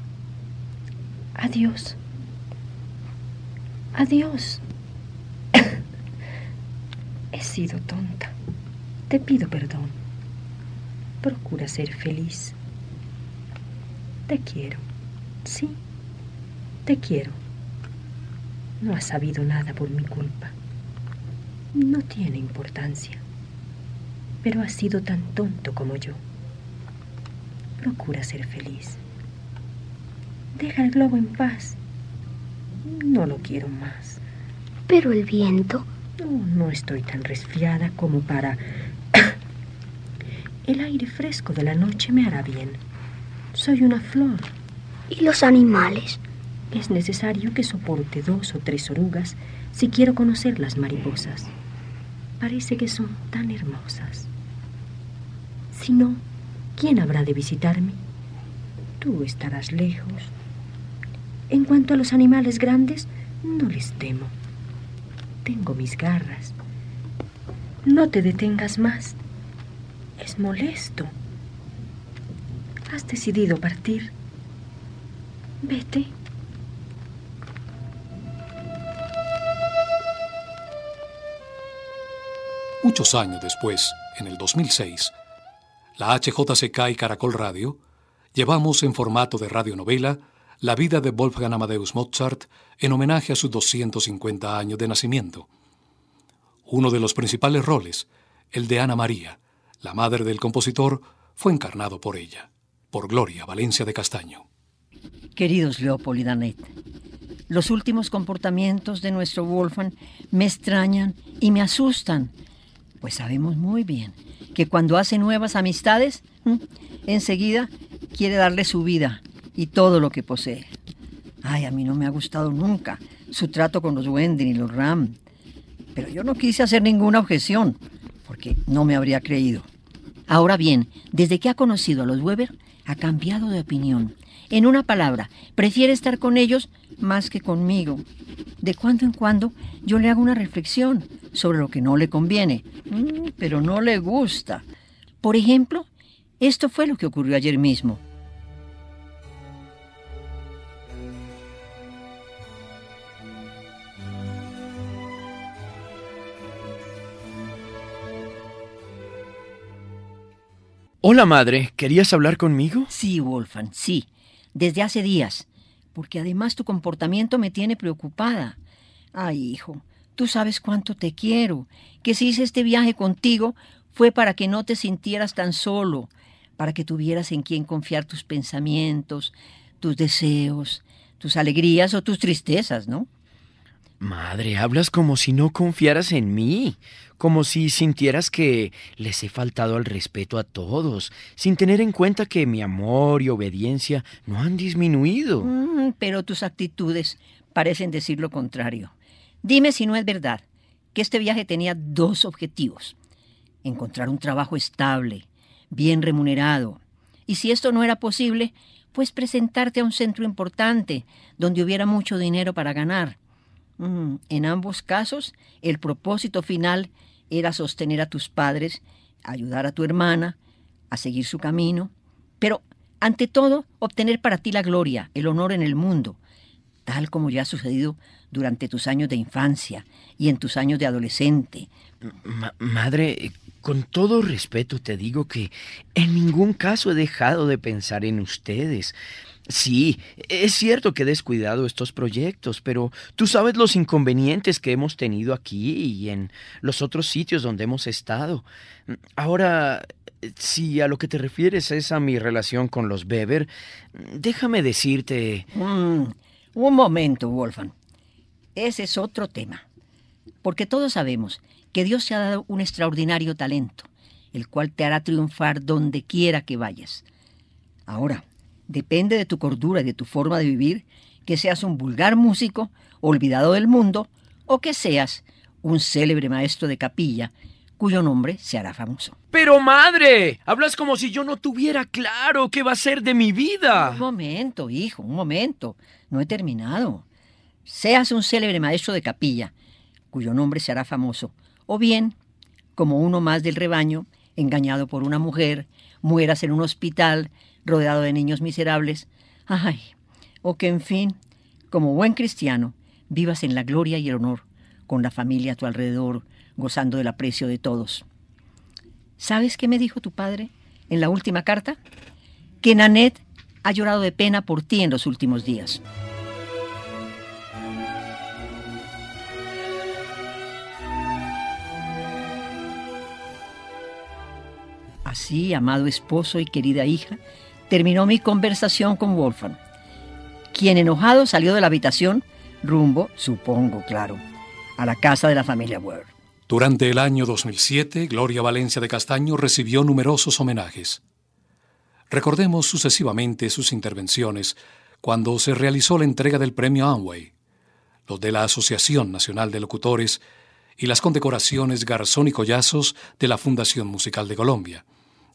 Adiós. Adiós. He sido tonta. Te pido perdón. Procura ser feliz. Te quiero. Sí, te quiero. No has sabido nada por mi culpa. No tiene importancia. Pero has sido tan tonto como yo. Procura ser feliz. Deja el globo en paz. No lo quiero más. Pero el viento. No, no estoy tan resfriada como para... el aire fresco de la noche me hará bien. Soy una flor. ¿Y los animales? Es necesario que soporte dos o tres orugas si quiero conocer las mariposas. Parece que son tan hermosas. Si no, ¿quién habrá de visitarme? Tú estarás lejos. En cuanto a los animales grandes, no les temo. Tengo mis garras. No te detengas más. Es molesto. Has decidido partir. Vete. Muchos años después, en el 2006, la HJCK y Caracol Radio llevamos en formato de radionovela la vida de Wolfgang Amadeus Mozart en homenaje a sus 250 años de nacimiento. Uno de los principales roles, el de Ana María, la madre del compositor, fue encarnado por ella, por Gloria Valencia de Castaño. Queridos Leopold y Danet, los últimos comportamientos de nuestro Wolfgang me extrañan y me asustan pues sabemos muy bien que cuando hace nuevas amistades, enseguida quiere darle su vida y todo lo que posee. Ay, a mí no me ha gustado nunca su trato con los Wending y los Ram. Pero yo no quise hacer ninguna objeción, porque no me habría creído. Ahora bien, desde que ha conocido a los Weber, ha cambiado de opinión. En una palabra, prefiere estar con ellos más que conmigo. De cuando en cuando yo le hago una reflexión sobre lo que no le conviene, mm, pero no le gusta. Por ejemplo, esto fue lo que ocurrió ayer mismo. Hola, madre. ¿Querías hablar conmigo? Sí, Wolfgang, sí. Desde hace días. Porque además tu comportamiento me tiene preocupada. Ay, hijo, tú sabes cuánto te quiero. Que si hice este viaje contigo fue para que no te sintieras tan solo, para que tuvieras en quien confiar tus pensamientos, tus deseos, tus alegrías o tus tristezas, ¿no? Madre, hablas como si no confiaras en mí, como si sintieras que les he faltado al respeto a todos, sin tener en cuenta que mi amor y obediencia no han disminuido. Mm, pero tus actitudes parecen decir lo contrario. Dime si no es verdad que este viaje tenía dos objetivos. Encontrar un trabajo estable, bien remunerado. Y si esto no era posible, pues presentarte a un centro importante, donde hubiera mucho dinero para ganar en ambos casos, el propósito final era sostener a tus padres, ayudar a tu hermana, a seguir su camino, pero ante todo obtener para ti la gloria, el honor en el mundo, tal como ya ha sucedido durante tus años de infancia y en tus años de adolescente. madre, con todo respeto te digo que en ningún caso he dejado de pensar en ustedes. Sí, es cierto que he descuidado estos proyectos, pero tú sabes los inconvenientes que hemos tenido aquí y en los otros sitios donde hemos estado. Ahora, si a lo que te refieres es a mi relación con los Weber, déjame decirte... Mm, un momento, Wolfgang. Ese es otro tema. Porque todos sabemos que Dios te ha dado un extraordinario talento, el cual te hará triunfar donde quiera que vayas. Ahora, Depende de tu cordura y de tu forma de vivir que seas un vulgar músico, olvidado del mundo, o que seas un célebre maestro de capilla cuyo nombre se hará famoso. Pero madre, hablas como si yo no tuviera claro qué va a ser de mi vida. Un momento, hijo, un momento. No he terminado. seas un célebre maestro de capilla, cuyo nombre se hará famoso, o bien, como uno más del rebaño, engañado por una mujer, mueras en un hospital rodeado de niños miserables, ay, o que en fin, como buen cristiano, vivas en la gloria y el honor, con la familia a tu alrededor, gozando del aprecio de todos. ¿Sabes qué me dijo tu padre en la última carta? Que Nanette ha llorado de pena por ti en los últimos días. Así, amado esposo y querida hija, terminó mi conversación con Wolfgang, quien enojado salió de la habitación rumbo, supongo, claro, a la casa de la familia Ward. Durante el año 2007, Gloria Valencia de Castaño recibió numerosos homenajes. Recordemos sucesivamente sus intervenciones cuando se realizó la entrega del premio Amway, los de la Asociación Nacional de Locutores y las condecoraciones Garzón y Collazos de la Fundación Musical de Colombia,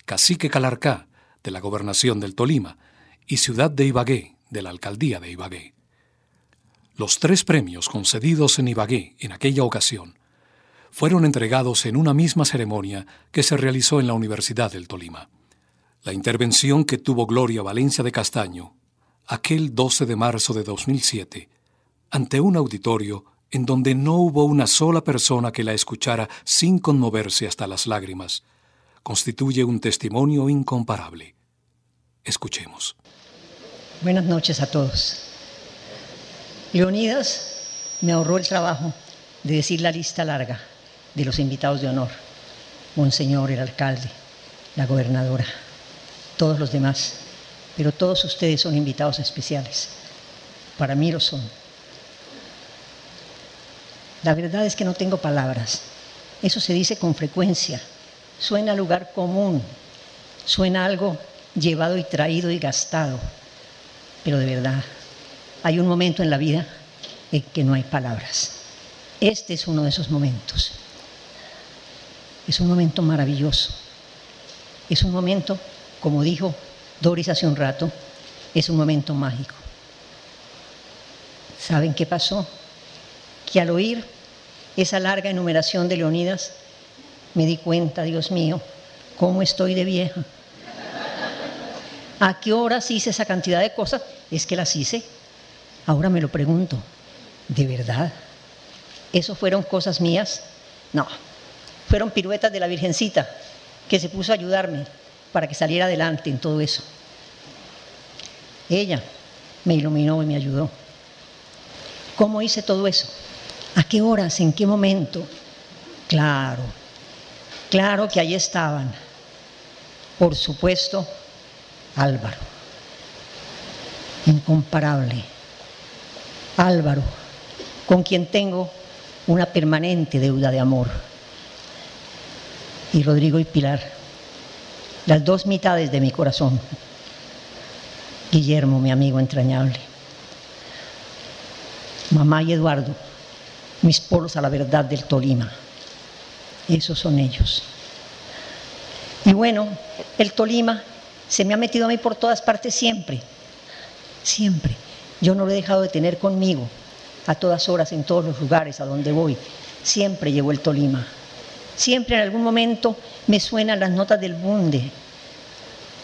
Cacique Calarcá de la Gobernación del Tolima y Ciudad de Ibagué de la Alcaldía de Ibagué. Los tres premios concedidos en Ibagué en aquella ocasión fueron entregados en una misma ceremonia que se realizó en la Universidad del Tolima. La intervención que tuvo Gloria Valencia de Castaño, aquel 12 de marzo de 2007, ante un auditorio en donde no hubo una sola persona que la escuchara sin conmoverse hasta las lágrimas, constituye un testimonio incomparable. Escuchemos. Buenas noches a todos. Leonidas me ahorró el trabajo de decir la lista larga de los invitados de honor. Monseñor, el alcalde, la gobernadora todos los demás, pero todos ustedes son invitados especiales. Para mí lo son. La verdad es que no tengo palabras. Eso se dice con frecuencia. Suena lugar común. Suena algo llevado y traído y gastado. Pero de verdad, hay un momento en la vida en que no hay palabras. Este es uno de esos momentos. Es un momento maravilloso. Es un momento como dijo Doris hace un rato, es un momento mágico. ¿Saben qué pasó? Que al oír esa larga enumeración de Leonidas, me di cuenta, Dios mío, cómo estoy de vieja. ¿A qué horas hice esa cantidad de cosas? Es que las hice. Ahora me lo pregunto, ¿de verdad? ¿Eso fueron cosas mías? No, fueron piruetas de la Virgencita que se puso a ayudarme para que saliera adelante en todo eso. Ella me iluminó y me ayudó. ¿Cómo hice todo eso? ¿A qué horas? ¿En qué momento? Claro, claro que ahí estaban. Por supuesto, Álvaro. Incomparable. Álvaro, con quien tengo una permanente deuda de amor. Y Rodrigo y Pilar las dos mitades de mi corazón. Guillermo, mi amigo entrañable. Mamá y Eduardo, mis polos a la verdad del Tolima. Esos son ellos. Y bueno, el Tolima se me ha metido a mí por todas partes siempre. Siempre. Yo no lo he dejado de tener conmigo a todas horas, en todos los lugares a donde voy. Siempre llevo el Tolima. Siempre en algún momento me suenan las notas del bunde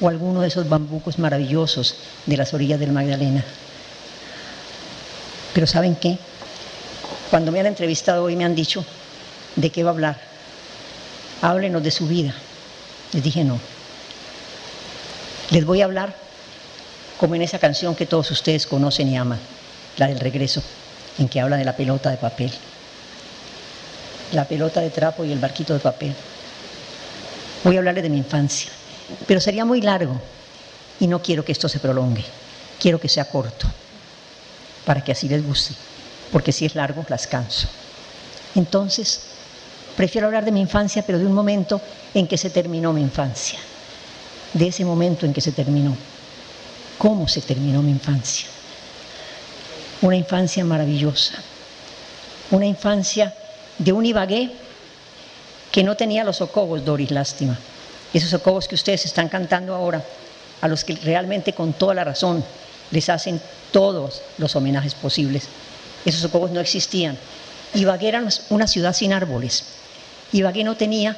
o alguno de esos bambucos maravillosos de las orillas del Magdalena. Pero ¿saben qué? Cuando me han entrevistado hoy me han dicho, ¿de qué va a hablar? Háblenos de su vida. Les dije no. Les voy a hablar como en esa canción que todos ustedes conocen y aman, la del regreso, en que habla de la pelota de papel la pelota de trapo y el barquito de papel. Voy a hablarle de mi infancia, pero sería muy largo y no quiero que esto se prolongue. Quiero que sea corto, para que así les guste, porque si es largo las canso. Entonces, prefiero hablar de mi infancia, pero de un momento en que se terminó mi infancia, de ese momento en que se terminó. ¿Cómo se terminó mi infancia? Una infancia maravillosa, una infancia de un Ibagué que no tenía los socobos, Doris, lástima. Esos socobos que ustedes están cantando ahora, a los que realmente con toda la razón les hacen todos los homenajes posibles. Esos socogos no existían. Ibagué era una ciudad sin árboles. Ibagué no tenía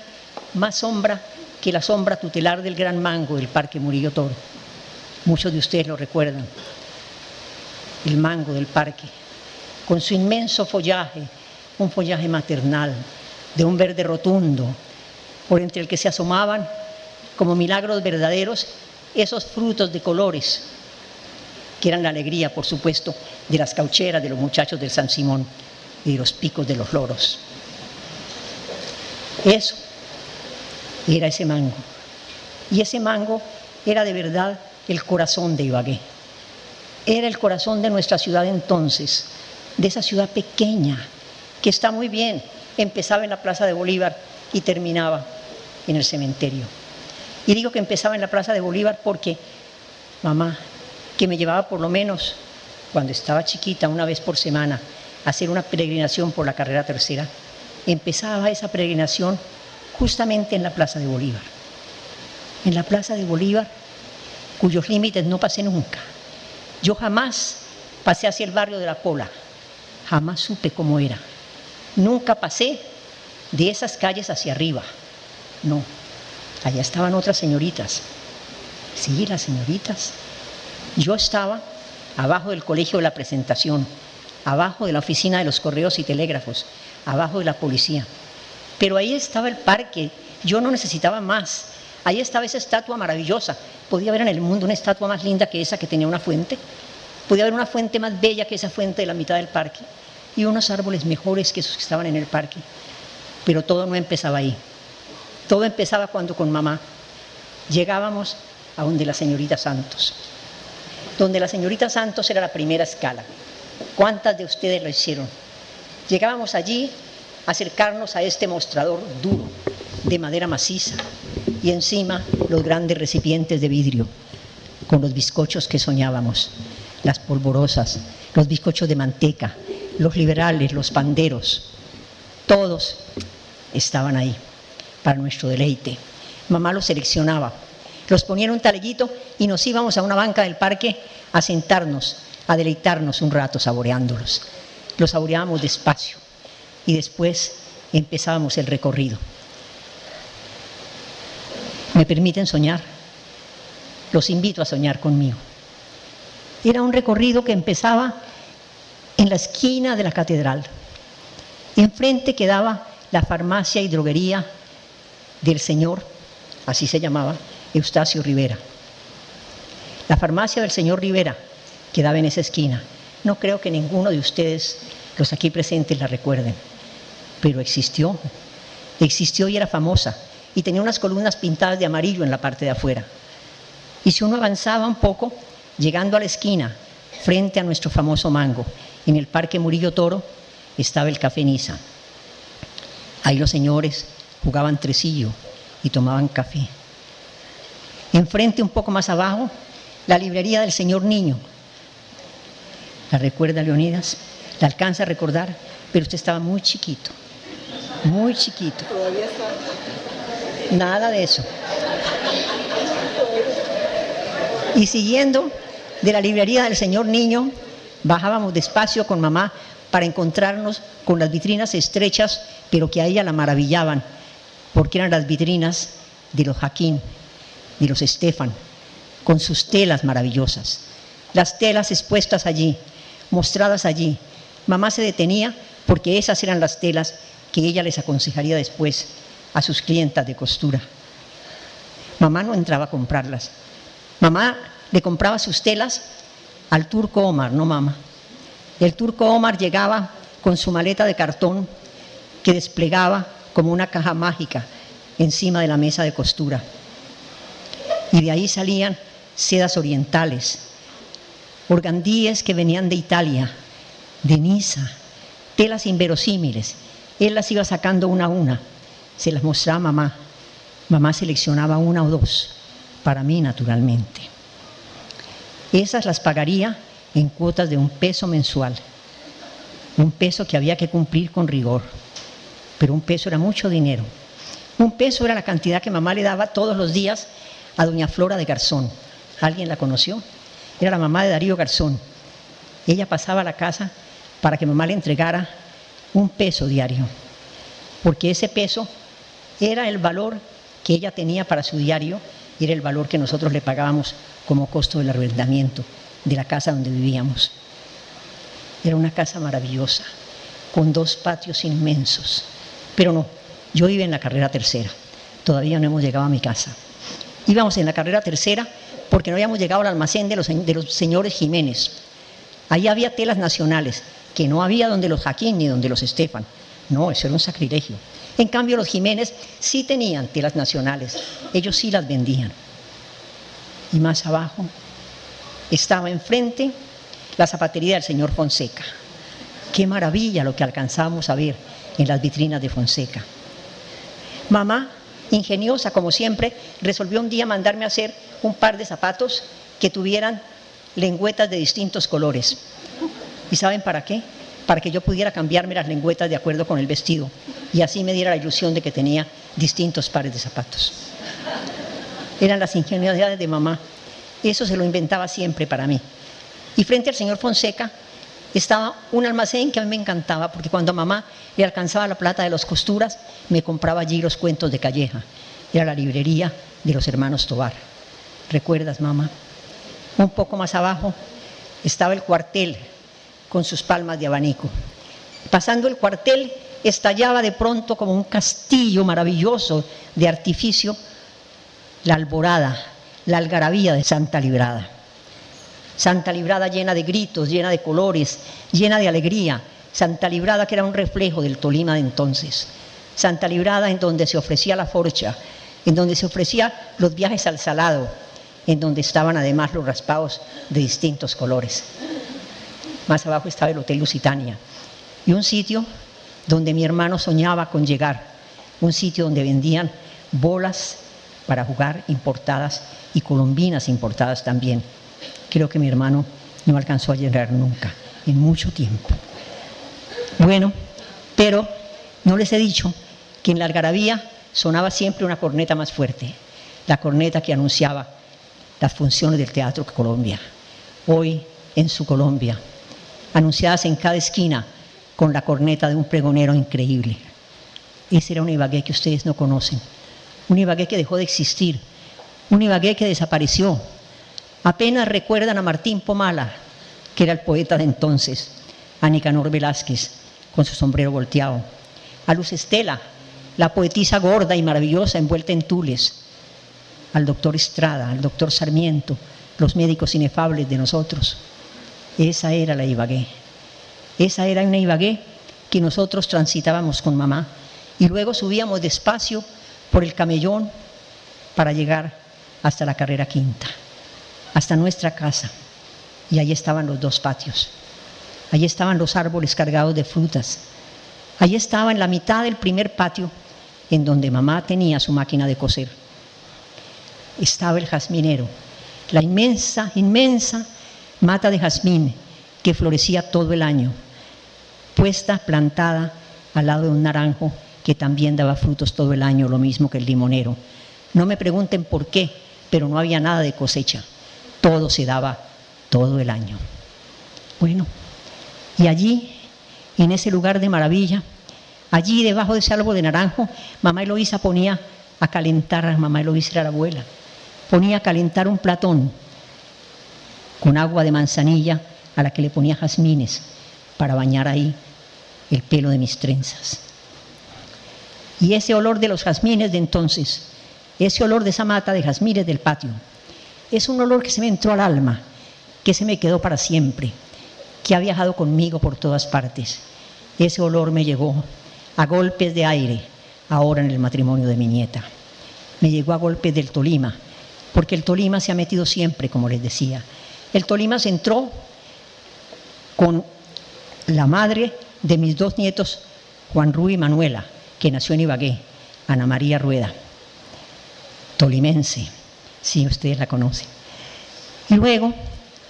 más sombra que la sombra tutelar del Gran Mango del Parque Murillo Toro. Muchos de ustedes lo recuerdan. El mango del parque, con su inmenso follaje, un follaje maternal, de un verde rotundo, por entre el que se asomaban, como milagros verdaderos, esos frutos de colores, que eran la alegría, por supuesto, de las caucheras de los muchachos del San Simón y de los picos de los loros. Eso era ese mango. Y ese mango era de verdad el corazón de Ibagué. Era el corazón de nuestra ciudad entonces, de esa ciudad pequeña, que está muy bien, empezaba en la Plaza de Bolívar y terminaba en el cementerio. Y digo que empezaba en la Plaza de Bolívar porque mamá, que me llevaba por lo menos cuando estaba chiquita, una vez por semana, a hacer una peregrinación por la carrera tercera, empezaba esa peregrinación justamente en la Plaza de Bolívar. En la Plaza de Bolívar, cuyos límites no pasé nunca. Yo jamás pasé hacia el barrio de la Pola, jamás supe cómo era. Nunca pasé de esas calles hacia arriba. No, allá estaban otras señoritas. Sí, las señoritas. Yo estaba abajo del colegio de la presentación, abajo de la oficina de los correos y telégrafos, abajo de la policía. Pero ahí estaba el parque, yo no necesitaba más. Ahí estaba esa estatua maravillosa. Podía haber en el mundo una estatua más linda que esa que tenía una fuente. Podía haber una fuente más bella que esa fuente de la mitad del parque. Y unos árboles mejores que esos que estaban en el parque. Pero todo no empezaba ahí. Todo empezaba cuando con mamá llegábamos a donde la señorita Santos. Donde la señorita Santos era la primera escala. ¿Cuántas de ustedes lo hicieron? Llegábamos allí acercarnos a este mostrador duro, de madera maciza, y encima los grandes recipientes de vidrio, con los bizcochos que soñábamos, las polvorosas, los bizcochos de manteca, los liberales, los panderos, todos estaban ahí para nuestro deleite. Mamá los seleccionaba, los ponía en un taleguito y nos íbamos a una banca del parque a sentarnos, a deleitarnos un rato saboreándolos. Los saboreábamos despacio, y después empezábamos el recorrido. ¿Me permiten soñar? Los invito a soñar conmigo. Era un recorrido que empezaba en la esquina de la catedral. Enfrente quedaba la farmacia y droguería del señor, así se llamaba, Eustacio Rivera. La farmacia del señor Rivera quedaba en esa esquina. No creo que ninguno de ustedes, los aquí presentes, la recuerden pero existió. Existió y era famosa. Y tenía unas columnas pintadas de amarillo en la parte de afuera. Y si uno avanzaba un poco, llegando a la esquina, frente a nuestro famoso mango, en el Parque Murillo Toro, estaba el Café Niza. Ahí los señores jugaban tresillo y tomaban café. Enfrente, un poco más abajo, la librería del señor Niño. ¿La recuerda Leonidas? ¿La alcanza a recordar? Pero usted estaba muy chiquito muy chiquito. Nada de eso. Y siguiendo de la librería del señor Niño, bajábamos despacio con mamá para encontrarnos con las vitrinas estrechas, pero que a ella la maravillaban, porque eran las vitrinas de los Jaquín, de los Estefan, con sus telas maravillosas. Las telas expuestas allí, mostradas allí. Mamá se detenía porque esas eran las telas que ella les aconsejaría después a sus clientas de costura. Mamá no entraba a comprarlas. Mamá le compraba sus telas al turco Omar, no mamá. El turco Omar llegaba con su maleta de cartón que desplegaba como una caja mágica encima de la mesa de costura. Y de ahí salían sedas orientales, organdíes que venían de Italia, de Niza, telas inverosímiles él las iba sacando una a una, se las mostraba a mamá. Mamá seleccionaba una o dos, para mí naturalmente. Esas las pagaría en cuotas de un peso mensual, un peso que había que cumplir con rigor, pero un peso era mucho dinero. Un peso era la cantidad que mamá le daba todos los días a doña Flora de Garzón. ¿Alguien la conoció? Era la mamá de Darío Garzón. Ella pasaba a la casa para que mamá le entregara un peso diario, porque ese peso era el valor que ella tenía para su diario y era el valor que nosotros le pagábamos como costo del arrendamiento de la casa donde vivíamos. Era una casa maravillosa, con dos patios inmensos. Pero no, yo iba en la carrera tercera, todavía no hemos llegado a mi casa. Íbamos en la carrera tercera porque no habíamos llegado al almacén de los, señores Jiménez. Ahí había telas nacionales, que no había donde los Jaquín ni donde los Estefan. No, eso era un sacrilegio. En cambio, los Jiménez sí tenían telas nacionales, ellos sí las vendían. Y más abajo estaba enfrente la zapatería del señor Fonseca. Qué maravilla lo que alcanzamos a ver en las vitrinas de Fonseca. Mamá, ingeniosa como siempre, resolvió un día mandarme a hacer un par de zapatos que tuvieran lengüetas de distintos colores. ¿Y saben para qué? Para que yo pudiera cambiarme las lengüetas de acuerdo con el vestido y así me diera la ilusión de que tenía distintos pares de zapatos. Eran las ingenuidades de mamá. Eso se lo inventaba siempre para mí. Y frente al señor Fonseca estaba un almacén que a mí me encantaba, porque cuando mamá le alcanzaba la plata de las costuras, me compraba allí los cuentos de Calleja. Era la librería de los hermanos Tobar. ¿Recuerdas, mamá? Un poco más abajo estaba el cuartel con sus palmas de abanico. Pasando el cuartel estallaba de pronto como un castillo maravilloso de artificio la alborada, la algarabía de Santa Librada. Santa Librada llena de gritos, llena de colores, llena de alegría. Santa Librada que era un reflejo del Tolima de entonces. Santa Librada en donde se ofrecía la forcha, en donde se ofrecía los viajes al salado, en donde estaban además los raspados de distintos colores. Más abajo estaba el Hotel Lusitania y un sitio donde mi hermano soñaba con llegar, un sitio donde vendían bolas para jugar importadas y colombinas importadas también. Creo que mi hermano no alcanzó a llegar nunca, en mucho tiempo. Bueno, pero no les he dicho que en la algarabía sonaba siempre una corneta más fuerte, la corneta que anunciaba las funciones del Teatro Colombia. Hoy en su Colombia, anunciadas en cada esquina con la corneta de un pregonero increíble. Ese era un Ibagué que ustedes no conocen, un Ibagué que dejó de existir, un Ibagué que desapareció. Apenas recuerdan a Martín Pomala, que era el poeta de entonces, a Nicanor Velázquez, con su sombrero volteado, a Luz Estela, la poetisa gorda y maravillosa envuelta en tules, al doctor Estrada, al doctor Sarmiento, los médicos inefables de nosotros. Esa era la Ibagué. Esa era una Ibagué que nosotros transitábamos con mamá y luego subíamos despacio por el camellón para llegar hasta la carrera quinta, hasta nuestra casa. Y allí estaban los dos patios. Allí estaban los árboles cargados de frutas. Allí estaba en la mitad del primer patio, en donde mamá tenía su máquina de coser. Estaba el jazminero, la inmensa, inmensa mata de jazmín que florecía todo el año puesta, plantada al lado de un naranjo que también daba frutos todo el año, lo mismo que el limonero. No me pregunten por qué, pero no había nada de cosecha. Todo se daba todo el año. Bueno, y allí, en ese lugar de maravilla, allí debajo de ese árbol de naranjo, mamá Eloísa ponía a calentar, mamá Eloísa era la abuela, ponía a calentar un platón con agua de manzanilla a la que le ponía jazmines para bañar ahí el pelo de mis trenzas. Y ese olor de los jazmines de entonces, ese olor de esa mata de jazmines del patio, es un olor que se me entró al alma, que se me quedó para siempre, que ha viajado conmigo por todas partes. Ese olor me llegó a golpes de aire, ahora en el matrimonio de mi nieta. Me llegó a golpes del Tolima, porque el Tolima se ha metido siempre, como les decía. El Tolima se entró con la madre de mis dos nietos, Juan Rui y Manuela, que nació en Ibagué, Ana María Rueda, tolimense, si ustedes la conocen. Y luego,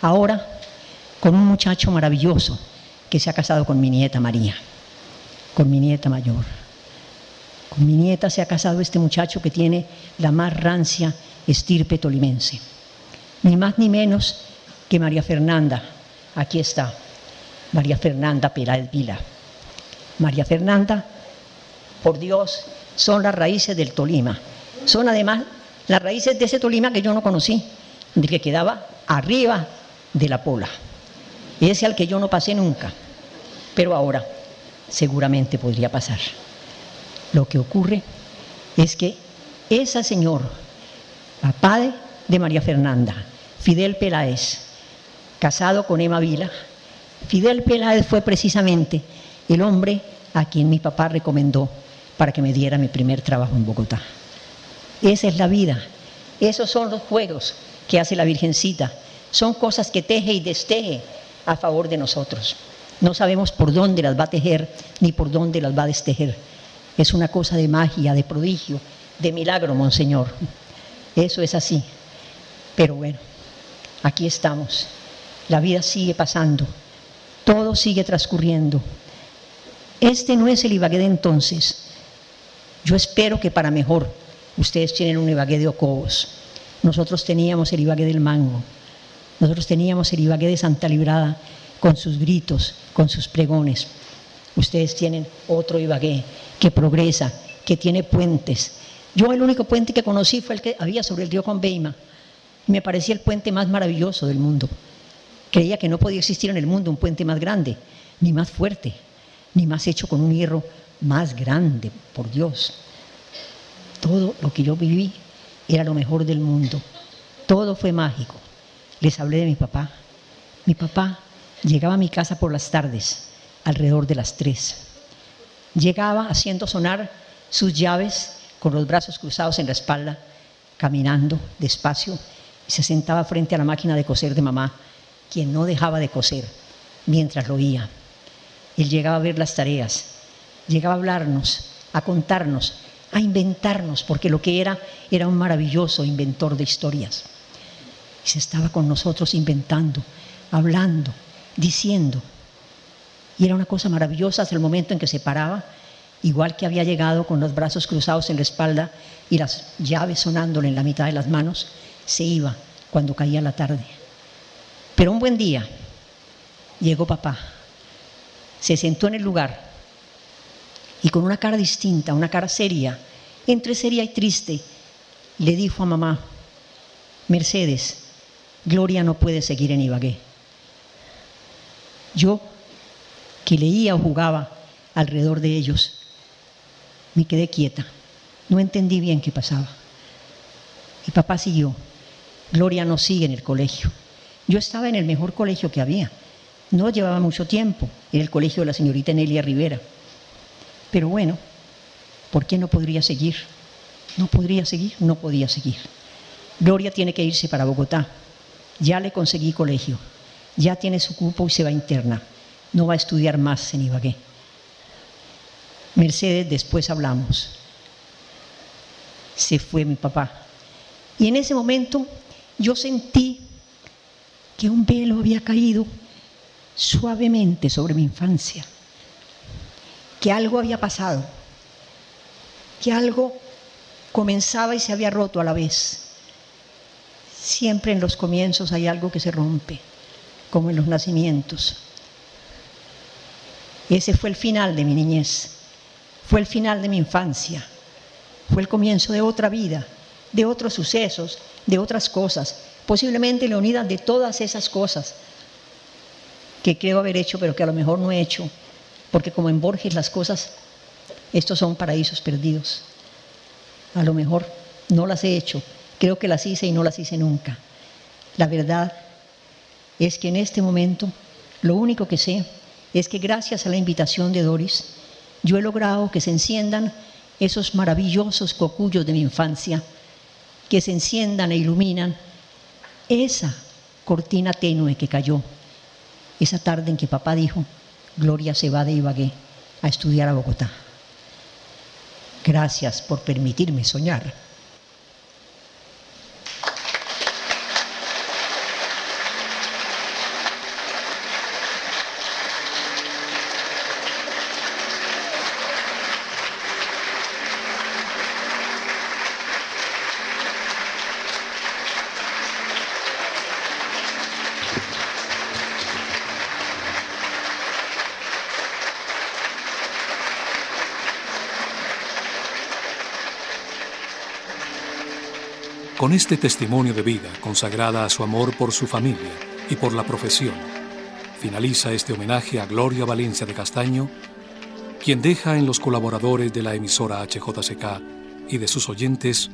ahora, con un muchacho maravilloso que se ha casado con mi nieta María, con mi nieta mayor. Con mi nieta se ha casado este muchacho que tiene la más rancia estirpe tolimense. Ni más ni menos que María Fernanda, aquí está, María Fernanda Peláez Vila. María Fernanda, por Dios, son las raíces del Tolima. Son además las raíces de ese Tolima que yo no conocí, de que quedaba arriba de la pola. Ese al que yo no pasé nunca, pero ahora seguramente podría pasar. Lo que ocurre es que ese señor, papá de María Fernanda, Fidel Peláez, casado con Emma Vila, Fidel Peláez fue precisamente el hombre a quien mi papá recomendó para que me diera mi primer trabajo en Bogotá. Esa es la vida, esos son los juegos que hace la Virgencita, son cosas que teje y desteje a favor de nosotros. No sabemos por dónde las va a tejer ni por dónde las va a destejer. Es una cosa de magia, de prodigio, de milagro, Monseñor. Eso es así. Pero bueno, aquí estamos. La vida sigue pasando. Todo sigue transcurriendo. Este no es el Ibagué de entonces. Yo espero que para mejor. Ustedes tienen un Ibagué de Ocobos. Nosotros teníamos el Ibagué del Mango. Nosotros teníamos el Ibagué de Santa Librada con sus gritos, con sus pregones. Ustedes tienen otro Ibagué que progresa, que tiene puentes. Yo el único puente que conocí fue el que había sobre el río Conveima. Me parecía el puente más maravilloso del mundo. Creía que no podía existir en el mundo un puente más grande, ni más fuerte, ni más hecho con un hierro más grande, por Dios. Todo lo que yo viví era lo mejor del mundo. Todo fue mágico. Les hablé de mi papá. Mi papá llegaba a mi casa por las tardes, alrededor de las tres. Llegaba haciendo sonar sus llaves con los brazos cruzados en la espalda, caminando despacio, y se sentaba frente a la máquina de coser de mamá, quien no dejaba de coser mientras lo oía. Él llegaba a ver las tareas, llegaba a hablarnos, a contarnos, a inventarnos, porque lo que era era un maravilloso inventor de historias. Y se estaba con nosotros inventando, hablando, diciendo. Y era una cosa maravillosa hasta el momento en que se paraba, igual que había llegado con los brazos cruzados en la espalda y las llaves sonándole en la mitad de las manos, se iba cuando caía la tarde. Pero un buen día llegó papá, se sentó en el lugar y con una cara distinta, una cara seria, entre seria y triste, le dijo a mamá, Mercedes, Gloria no puede seguir en Ibagué. Yo, que leía o jugaba alrededor de ellos, me quedé quieta. No entendí bien qué pasaba. Y papá siguió. Gloria no sigue en el colegio. Yo estaba en el mejor colegio que había. No llevaba mucho tiempo, en el colegio de la señorita Nelia Rivera. Pero bueno, ¿por qué no podría seguir? No podría seguir, no podía seguir. Gloria tiene que irse para Bogotá. Ya le conseguí colegio ya tiene su cupo y se va interna. No va a estudiar más en Ibagué. Mercedes, después hablamos. Se fue mi papá. Y en ese momento yo sentí que un velo había caído suavemente sobre mi infancia, que algo había pasado, que algo comenzaba y se había roto a la vez. Siempre en los comienzos hay algo que se rompe como en los nacimientos. Ese fue el final de mi niñez, fue el final de mi infancia, fue el comienzo de otra vida, de otros sucesos, de otras cosas, posiblemente leonidas de todas esas cosas que creo haber hecho, pero que a lo mejor no he hecho, porque como en Borges las cosas, estos son paraísos perdidos. A lo mejor no las he hecho, creo que las hice y no las hice nunca. La verdad es que en este momento lo único que sé es que gracias a la invitación de Doris, yo he logrado que se enciendan esos maravillosos cocuyos de mi infancia, que se enciendan e iluminan esa cortina tenue que cayó esa tarde en que papá dijo, Gloria se va de Ibagué a estudiar a Bogotá. Gracias por permitirme soñar. Con este testimonio de vida consagrada a su amor por su familia y por la profesión, finaliza este homenaje a Gloria Valencia de Castaño, quien deja en los colaboradores de la emisora HJCK y de sus oyentes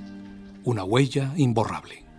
una huella imborrable.